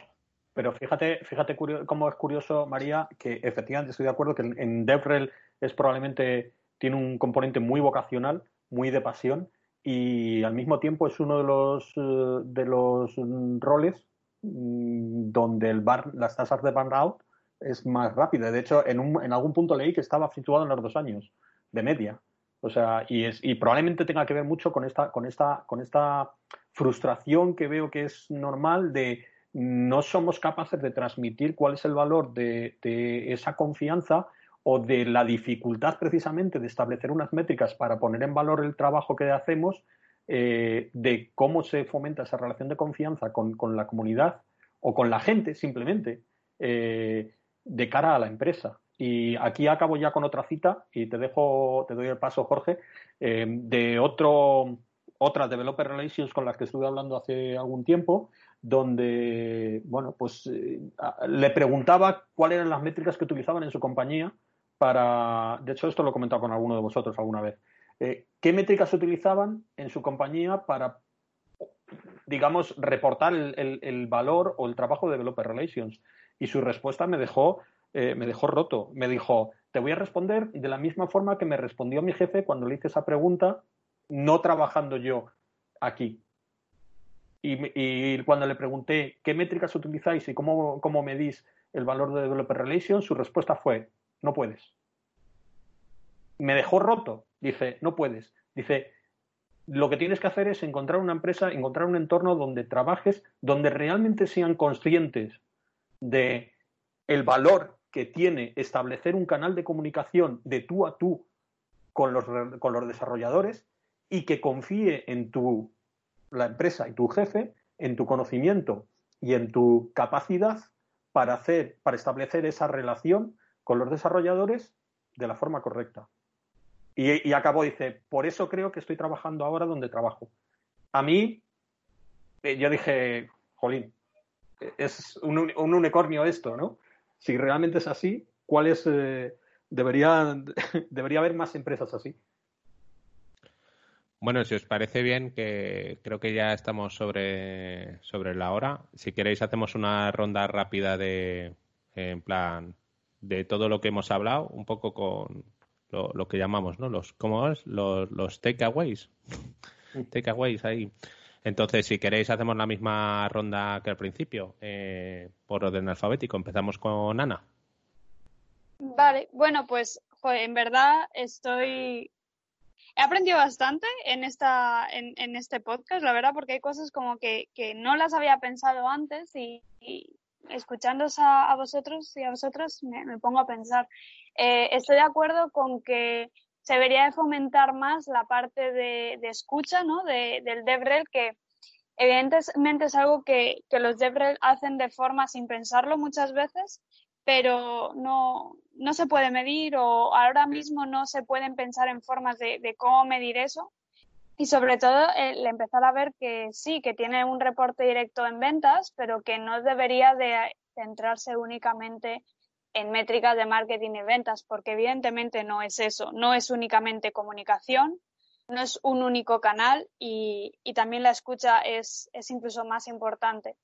[SPEAKER 3] Pero fíjate, fíjate cómo es curioso, María, que efectivamente estoy de acuerdo que en DevRel es probablemente, tiene un componente muy vocacional, muy de pasión, y al mismo tiempo es uno de los, eh, de los roles Mm, donde el bar, las tasas de burnout es más rápida. De hecho, en, un, en algún punto leí que estaba situado en los dos años de media. O sea, y, es, y probablemente tenga que ver mucho con esta, con, esta, con esta frustración que veo que es normal de no somos capaces de transmitir cuál es el valor de, de esa confianza o de la dificultad precisamente de establecer unas métricas para poner en valor el trabajo que hacemos eh, de cómo se fomenta esa relación de confianza con, la comunidad o con la gente simplemente eh, de cara a la empresa. Y aquí acabo ya con otra cita y te dejo, te doy el paso, Jorge, eh, de otro, otras developer relations con las que estuve hablando hace algún tiempo, donde, bueno, pues le preguntaba cuáles eran las métricas que utilizaban en su compañía para, de hecho esto lo he comentado con alguno de vosotros alguna vez, eh, ¿Qué métricas utilizaban en su compañía para, digamos, reportar el, valor o el trabajo de Developer Relations? Y su respuesta me dejó, eh, me dejó roto. Me dijo, te voy a responder de la misma forma que me respondió mi jefe cuando le hice esa pregunta, no trabajando yo aquí. Y, cuando le pregunté qué métricas utilizáis y cómo, cómo medís el valor de Developer Relations, su respuesta fue, no puedes. Me dejó roto Dice, no puedes. Dice, lo que tienes que hacer es encontrar una empresa, encontrar un entorno donde trabajes, donde realmente sean conscientes de el valor que tiene establecer un canal de comunicación de tú a tú con los, con los desarrolladores y que confíe en tu la empresa y tu jefe, en tu conocimiento y en tu capacidad para hacer, para establecer esa relación con los desarrolladores de la forma correcta. Y, acabó, dice, por eso creo que estoy trabajando ahora donde trabajo. A mí, eh, yo dije, jolín, es un, unicornio esto, ¿no? Si realmente es así, ¿cuáles eh, debería, debería haber más empresas así?
[SPEAKER 4] Bueno, si os parece bien, que creo que ya estamos sobre, sobre la hora. Si queréis, hacemos una ronda rápida de, en plan, de todo lo que hemos hablado, un poco con, lo, que llamamos, ¿no? Los, ¿cómo es? Los, los takeaways. takeaways ahí. Entonces, si queréis, hacemos la misma ronda que al principio, eh, por orden alfabético. Empezamos con Ana.
[SPEAKER 2] Vale, bueno, pues en verdad estoy he aprendido bastante en esta en, este podcast, la verdad, porque hay cosas como que, no las había pensado antes y, escuchándos a, vosotros y a vosotras me, pongo a pensar. Eh, estoy de acuerdo con que se debería de fomentar más la parte de, escucha ¿no? De, del DevRel, que evidentemente es algo que, que los DevRel hacen de forma sin pensarlo muchas veces, pero no, no se puede medir o ahora mismo no se pueden pensar en formas de, cómo medir eso. Y sobre todo el empezar a ver que sí, que tiene un reporte directo en ventas, pero que no debería de centrarse únicamente en métricas de marketing y ventas, porque evidentemente no es eso, no es únicamente comunicación, no es un único canal y, y también la escucha es, es incluso más importante.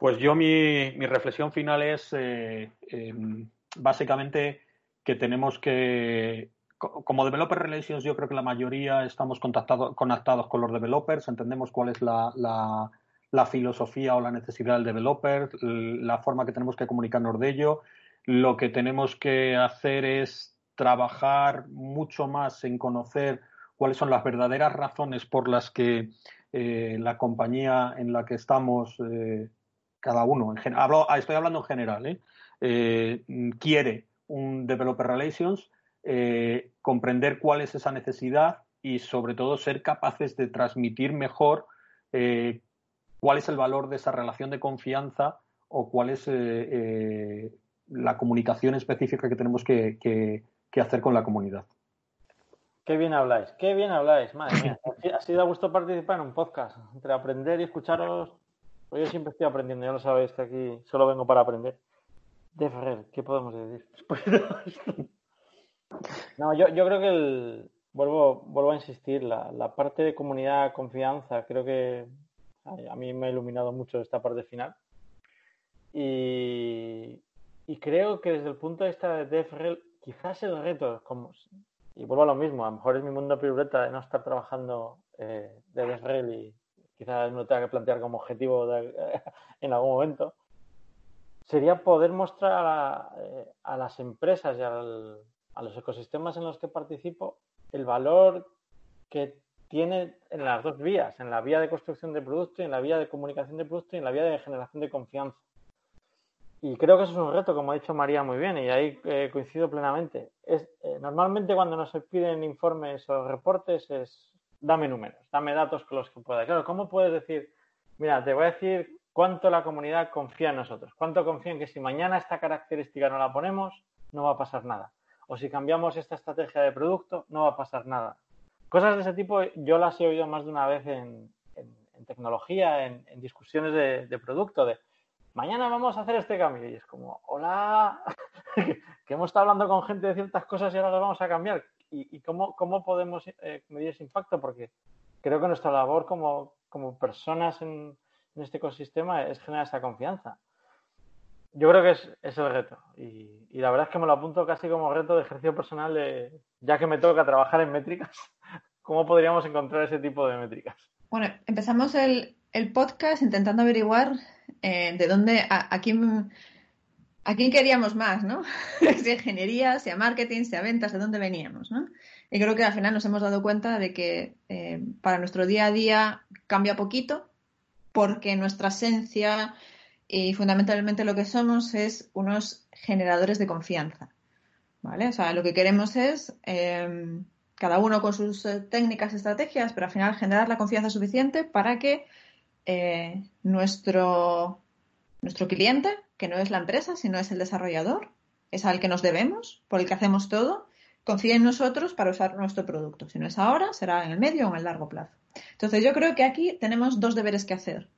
[SPEAKER 3] Pues yo mi, reflexión final es eh, em, básicamente que tenemos que, como Developer Relations, yo creo que la mayoría estamos contactados, conectados con los developers, entendemos cuál es la, la, filosofía o la necesidad del developer, la forma que tenemos que comunicarnos de ello. Lo que tenemos que hacer es trabajar mucho más en conocer cuáles son las verdaderas razones por las que eh, la compañía en la que estamos eh, cada uno, en hablo, estoy hablando en general, ¿eh? Eh, quiere un Developer Relations, eh, comprender cuál es esa necesidad y sobre todo ser capaces de transmitir mejor cuál es el valor de esa relación de confianza o cuál es la comunicación específica que tenemos que, que, hacer con la comunidad.
[SPEAKER 5] Qué bien habláis, qué bien habláis, madre mía. Ha sido a gusto participar en un podcast, entre aprender y escucharos pues yo siempre estoy aprendiendo, ya lo sabéis que aquí solo vengo para aprender. De Ferrer, ¿qué podemos decir No, yo, creo que el, vuelvo, vuelvo a insistir, la, parte de comunidad, confianza, creo que a mí me ha iluminado mucho esta parte final. Y, creo que desde el punto de vista de DFRL, quizás el reto, y vuelvo a lo mismo, a lo mejor es mi mundo piruleta de no estar trabajando eh, de DFRL y, quizás no tenga que plantear como objetivo en algún momento, sería poder mostrar a, eh, las empresas y a los ecosistemas en los que participo el valor que tiene en las dos vías, en la vía de construcción de producto y en la vía de comunicación de producto y en la vía de generación de confianza. Y creo que eso es un reto, como ha dicho María muy bien, y ahí eh, coincido plenamente. Es, eh, normalmente cuando nos piden informes o reportes es dame números, dame datos con los que pueda. Claro, ¿cómo puedes decir, mira, te voy a decir cuánto la comunidad confía en nosotros, cuánto confía en que si mañana esta característica no la ponemos, no va a pasar nada. O si cambiamos esta estrategia de producto, no va a pasar nada. Cosas de ese tipo yo las he oído más de una vez en, tecnología, en, discusiones de, producto, de mañana vamos a hacer este cambio. Y es como, hola, que hemos estado hablando con gente de ciertas cosas y ahora las vamos a cambiar y, cómo, podemos eh, medir ese impacto, porque creo que nuestra labor como, personas en, este ecosistema es generar esa confianza. Yo creo que es, es el reto y, y, la verdad es que me lo apunto casi como reto de ejercicio personal, de, ya que me toca trabajar en métricas, ¿cómo podríamos encontrar ese tipo de métricas?
[SPEAKER 6] Bueno, empezamos el, el podcast intentando averiguar eh, de dónde, a, a quién ¿A quién queríamos más, no? sea ingeniería, sea marketing, sea ventas, de dónde veníamos, ¿no? Y creo que al final nos hemos dado cuenta de que eh, para nuestro día a día cambia poquito, porque nuestra esencia y fundamentalmente lo que somos es unos generadores de confianza, ¿vale? O sea, lo que queremos es em, cada uno con sus eh, técnicas, estrategias, pero al final generar la confianza suficiente para que eh, nuestro, nuestro cliente que no es la empresa, sino es el desarrollador, es al que nos debemos, por el que hacemos todo, confía en nosotros para usar nuestro producto. Si no es ahora, será en el medio o en el largo plazo. Entonces, yo creo que aquí tenemos dos deberes que hacer.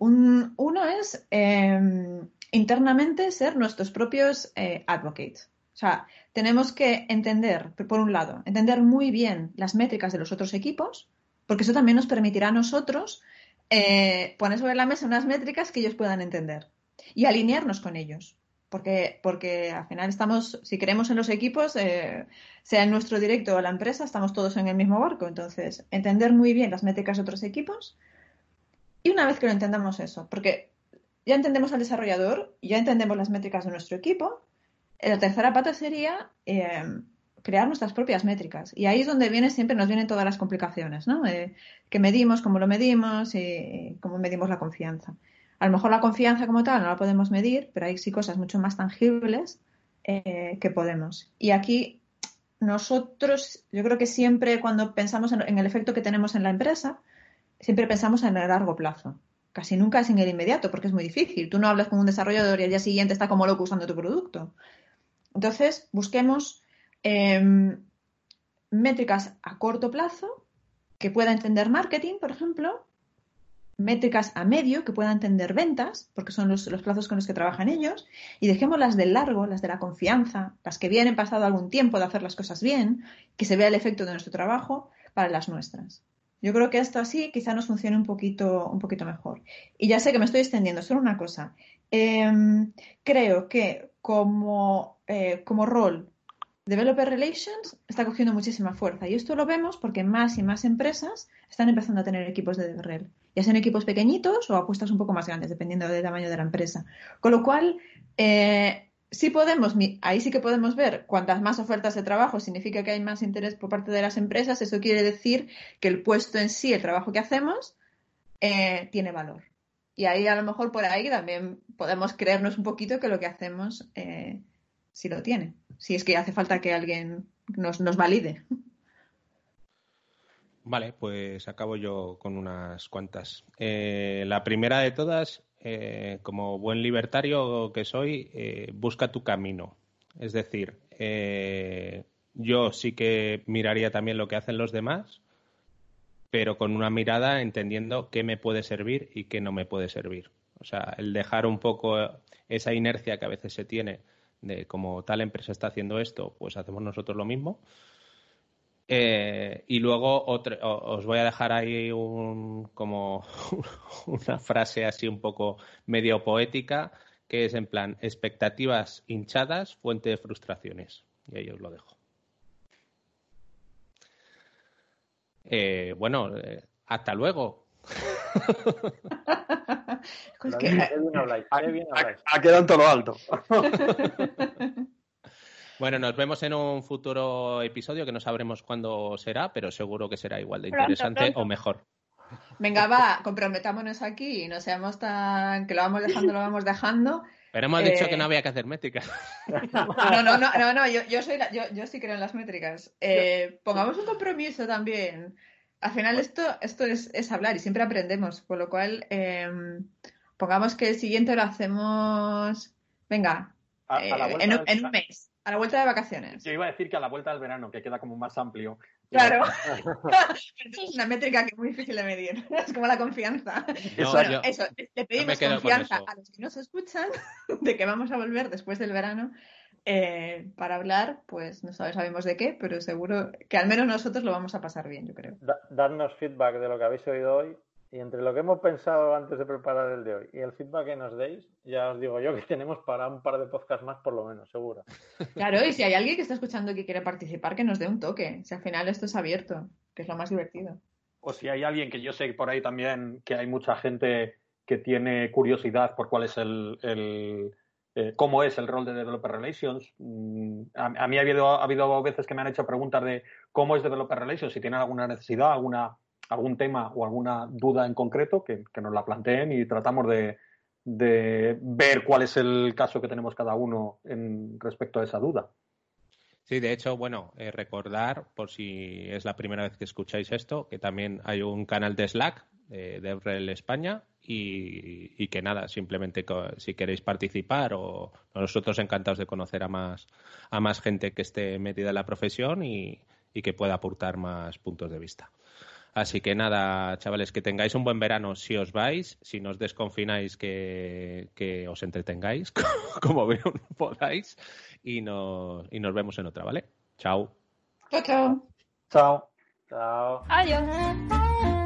[SPEAKER 6] Uno es em, internamente ser nuestros propios eh, advocates. O sea, tenemos que entender, por un lado, entender muy bien las métricas de los otros equipos, porque eso también nos permitirá a nosotros eh, poner sobre la mesa unas métricas que ellos puedan entender y alinearnos con ellos. porque, porque al final estamos, si queremos en los equipos, eh, sea en nuestro directo o la empresa, estamos todos en el mismo barco. Entonces, entender muy bien las métricas de otros equipos y una vez que lo entendamos eso, porque ya entendemos al desarrollador, ya entendemos las métricas de nuestro equipo, la tercera pata sería eh, crear nuestras propias métricas. Y ahí es donde viene, siempre nos vienen todas las complicaciones, ¿no? Eh, ¿Qué medimos, cómo lo medimos y cómo medimos la confianza? A lo mejor la confianza como tal no la podemos medir, pero hay sí cosas mucho más tangibles eh, que podemos. Y aquí nosotros, yo creo que siempre cuando pensamos en, el efecto que tenemos en la empresa, siempre pensamos en el largo plazo. Casi nunca es en el inmediato, porque es muy difícil. Tú no hablas con un desarrollador y al día siguiente está como loco usando tu producto. Entonces, busquemos em, métricas a corto plazo que pueda entender marketing, por ejemplo, métricas a medio que puedan entender ventas, porque son los, plazos con los que trabajan ellos, y dejemos las del largo, las de la confianza, las que vienen pasado algún tiempo de hacer las cosas bien, que se vea el efecto de nuestro trabajo para las nuestras. Yo creo que esto así quizá nos funcione un poquito, un poquito mejor. Y ya sé que me estoy extendiendo, solo una cosa. Em, creo que como, eh, como rol Developer Relations está cogiendo muchísima fuerza y esto lo vemos porque más y más empresas están empezando a tener equipos de DevRel, ya sean equipos pequeñitos o apuestas un poco más grandes, dependiendo del tamaño de la empresa. Con lo cual, eh, sí podemos, ahí sí que podemos ver cuantas más ofertas de trabajo significa que hay más interés por parte de las empresas. Eso quiere decir que el puesto en sí, el trabajo que hacemos, eh, tiene valor. Y ahí a lo mejor por ahí también podemos creernos un poquito que lo que hacemos eh, sí lo tiene si es que hace falta que alguien nos, nos valide.
[SPEAKER 4] Vale, pues acabo yo con unas cuantas. Eh, la primera de todas, eh, como buen libertario que soy, eh, busca tu camino. Es decir, yo sí que miraría también lo que hacen los demás, pero con una mirada entendiendo qué me puede servir y qué no me puede servir. O sea, el dejar un poco esa inercia que a veces se tiene de como tal empresa está haciendo esto, pues hacemos nosotros lo mismo. Eh, y luego os voy a dejar ahí un, como una frase así un poco medio poética, que es en plan, expectativas hinchadas, fuente de frustraciones. Y ahí os lo dejo. Eh, bueno, eh, hasta luego.
[SPEAKER 3] Ha quedado en todo lo alto.
[SPEAKER 4] Bueno, nos vemos en un futuro episodio que no sabremos cuándo será, pero seguro que será igual de interesante o mejor.
[SPEAKER 6] Venga, va, comprometámonos aquí y no seamos tan. que lo vamos dejando, lo vamos dejando.
[SPEAKER 4] Pero hemos dicho que no eh, había que hacer métricas.
[SPEAKER 6] No, no, no, no, yo, soy yo, sí creo en las métricas. Eh, pongamos un compromiso también. Al final esto, esto es, hablar y siempre aprendemos, por lo cual em, pongamos que el siguiente lo hacemos, venga, eh, en, un mes, a la vuelta de vacaciones.
[SPEAKER 3] Yo iba a decir que a la vuelta del verano, que queda como más amplio.
[SPEAKER 6] Claro. es una métrica que es muy difícil de medir. Es como la confianza. eso, le pedimos confianza a los que nos escuchan de que vamos a volver después del verano eh, para hablar, pues no sabemos de qué, pero seguro que al menos nosotros lo vamos a pasar bien, yo creo.
[SPEAKER 5] dadnos feedback de lo que habéis oído hoy y entre lo que hemos pensado antes de preparar el de hoy y el feedback que nos deis, ya os digo yo que tenemos para un par de podcasts más por lo menos, seguro.
[SPEAKER 6] Claro, y si hay alguien que está escuchando que quiere participar, que nos dé un toque. Si al final esto es abierto, que es lo más divertido.
[SPEAKER 3] O si hay alguien que yo sé por ahí también que hay mucha gente que tiene curiosidad por cuál es el, eh, cómo es el rol de Developer Relations. Mm, a, mí ha habido, ha habido veces que me han hecho preguntas de cómo es Developer Relations, si tienen alguna necesidad, alguna, algún tema o alguna duda en concreto, que, nos la planteen y tratamos de, ver cuál es el caso que tenemos cada uno en respecto a esa duda.
[SPEAKER 4] Sí, de hecho, bueno, eh, recordar, por si es la primera vez que escucháis esto, que también hay un canal de Slack de DevRel España y, que nada, simplemente si queréis participar o nosotros encantados de conocer a más, a más gente que esté metida en la profesión y, que pueda aportar más puntos de vista. Así que nada, chavales, que tengáis un buen verano si os vais, si nos desconfináis que, que os entretengáis, como veo podáis, y, nos, y nos vemos en otra, ¿vale? Chao.
[SPEAKER 6] Chao, chao.
[SPEAKER 3] Chao.
[SPEAKER 5] Chao.
[SPEAKER 2] Adiós.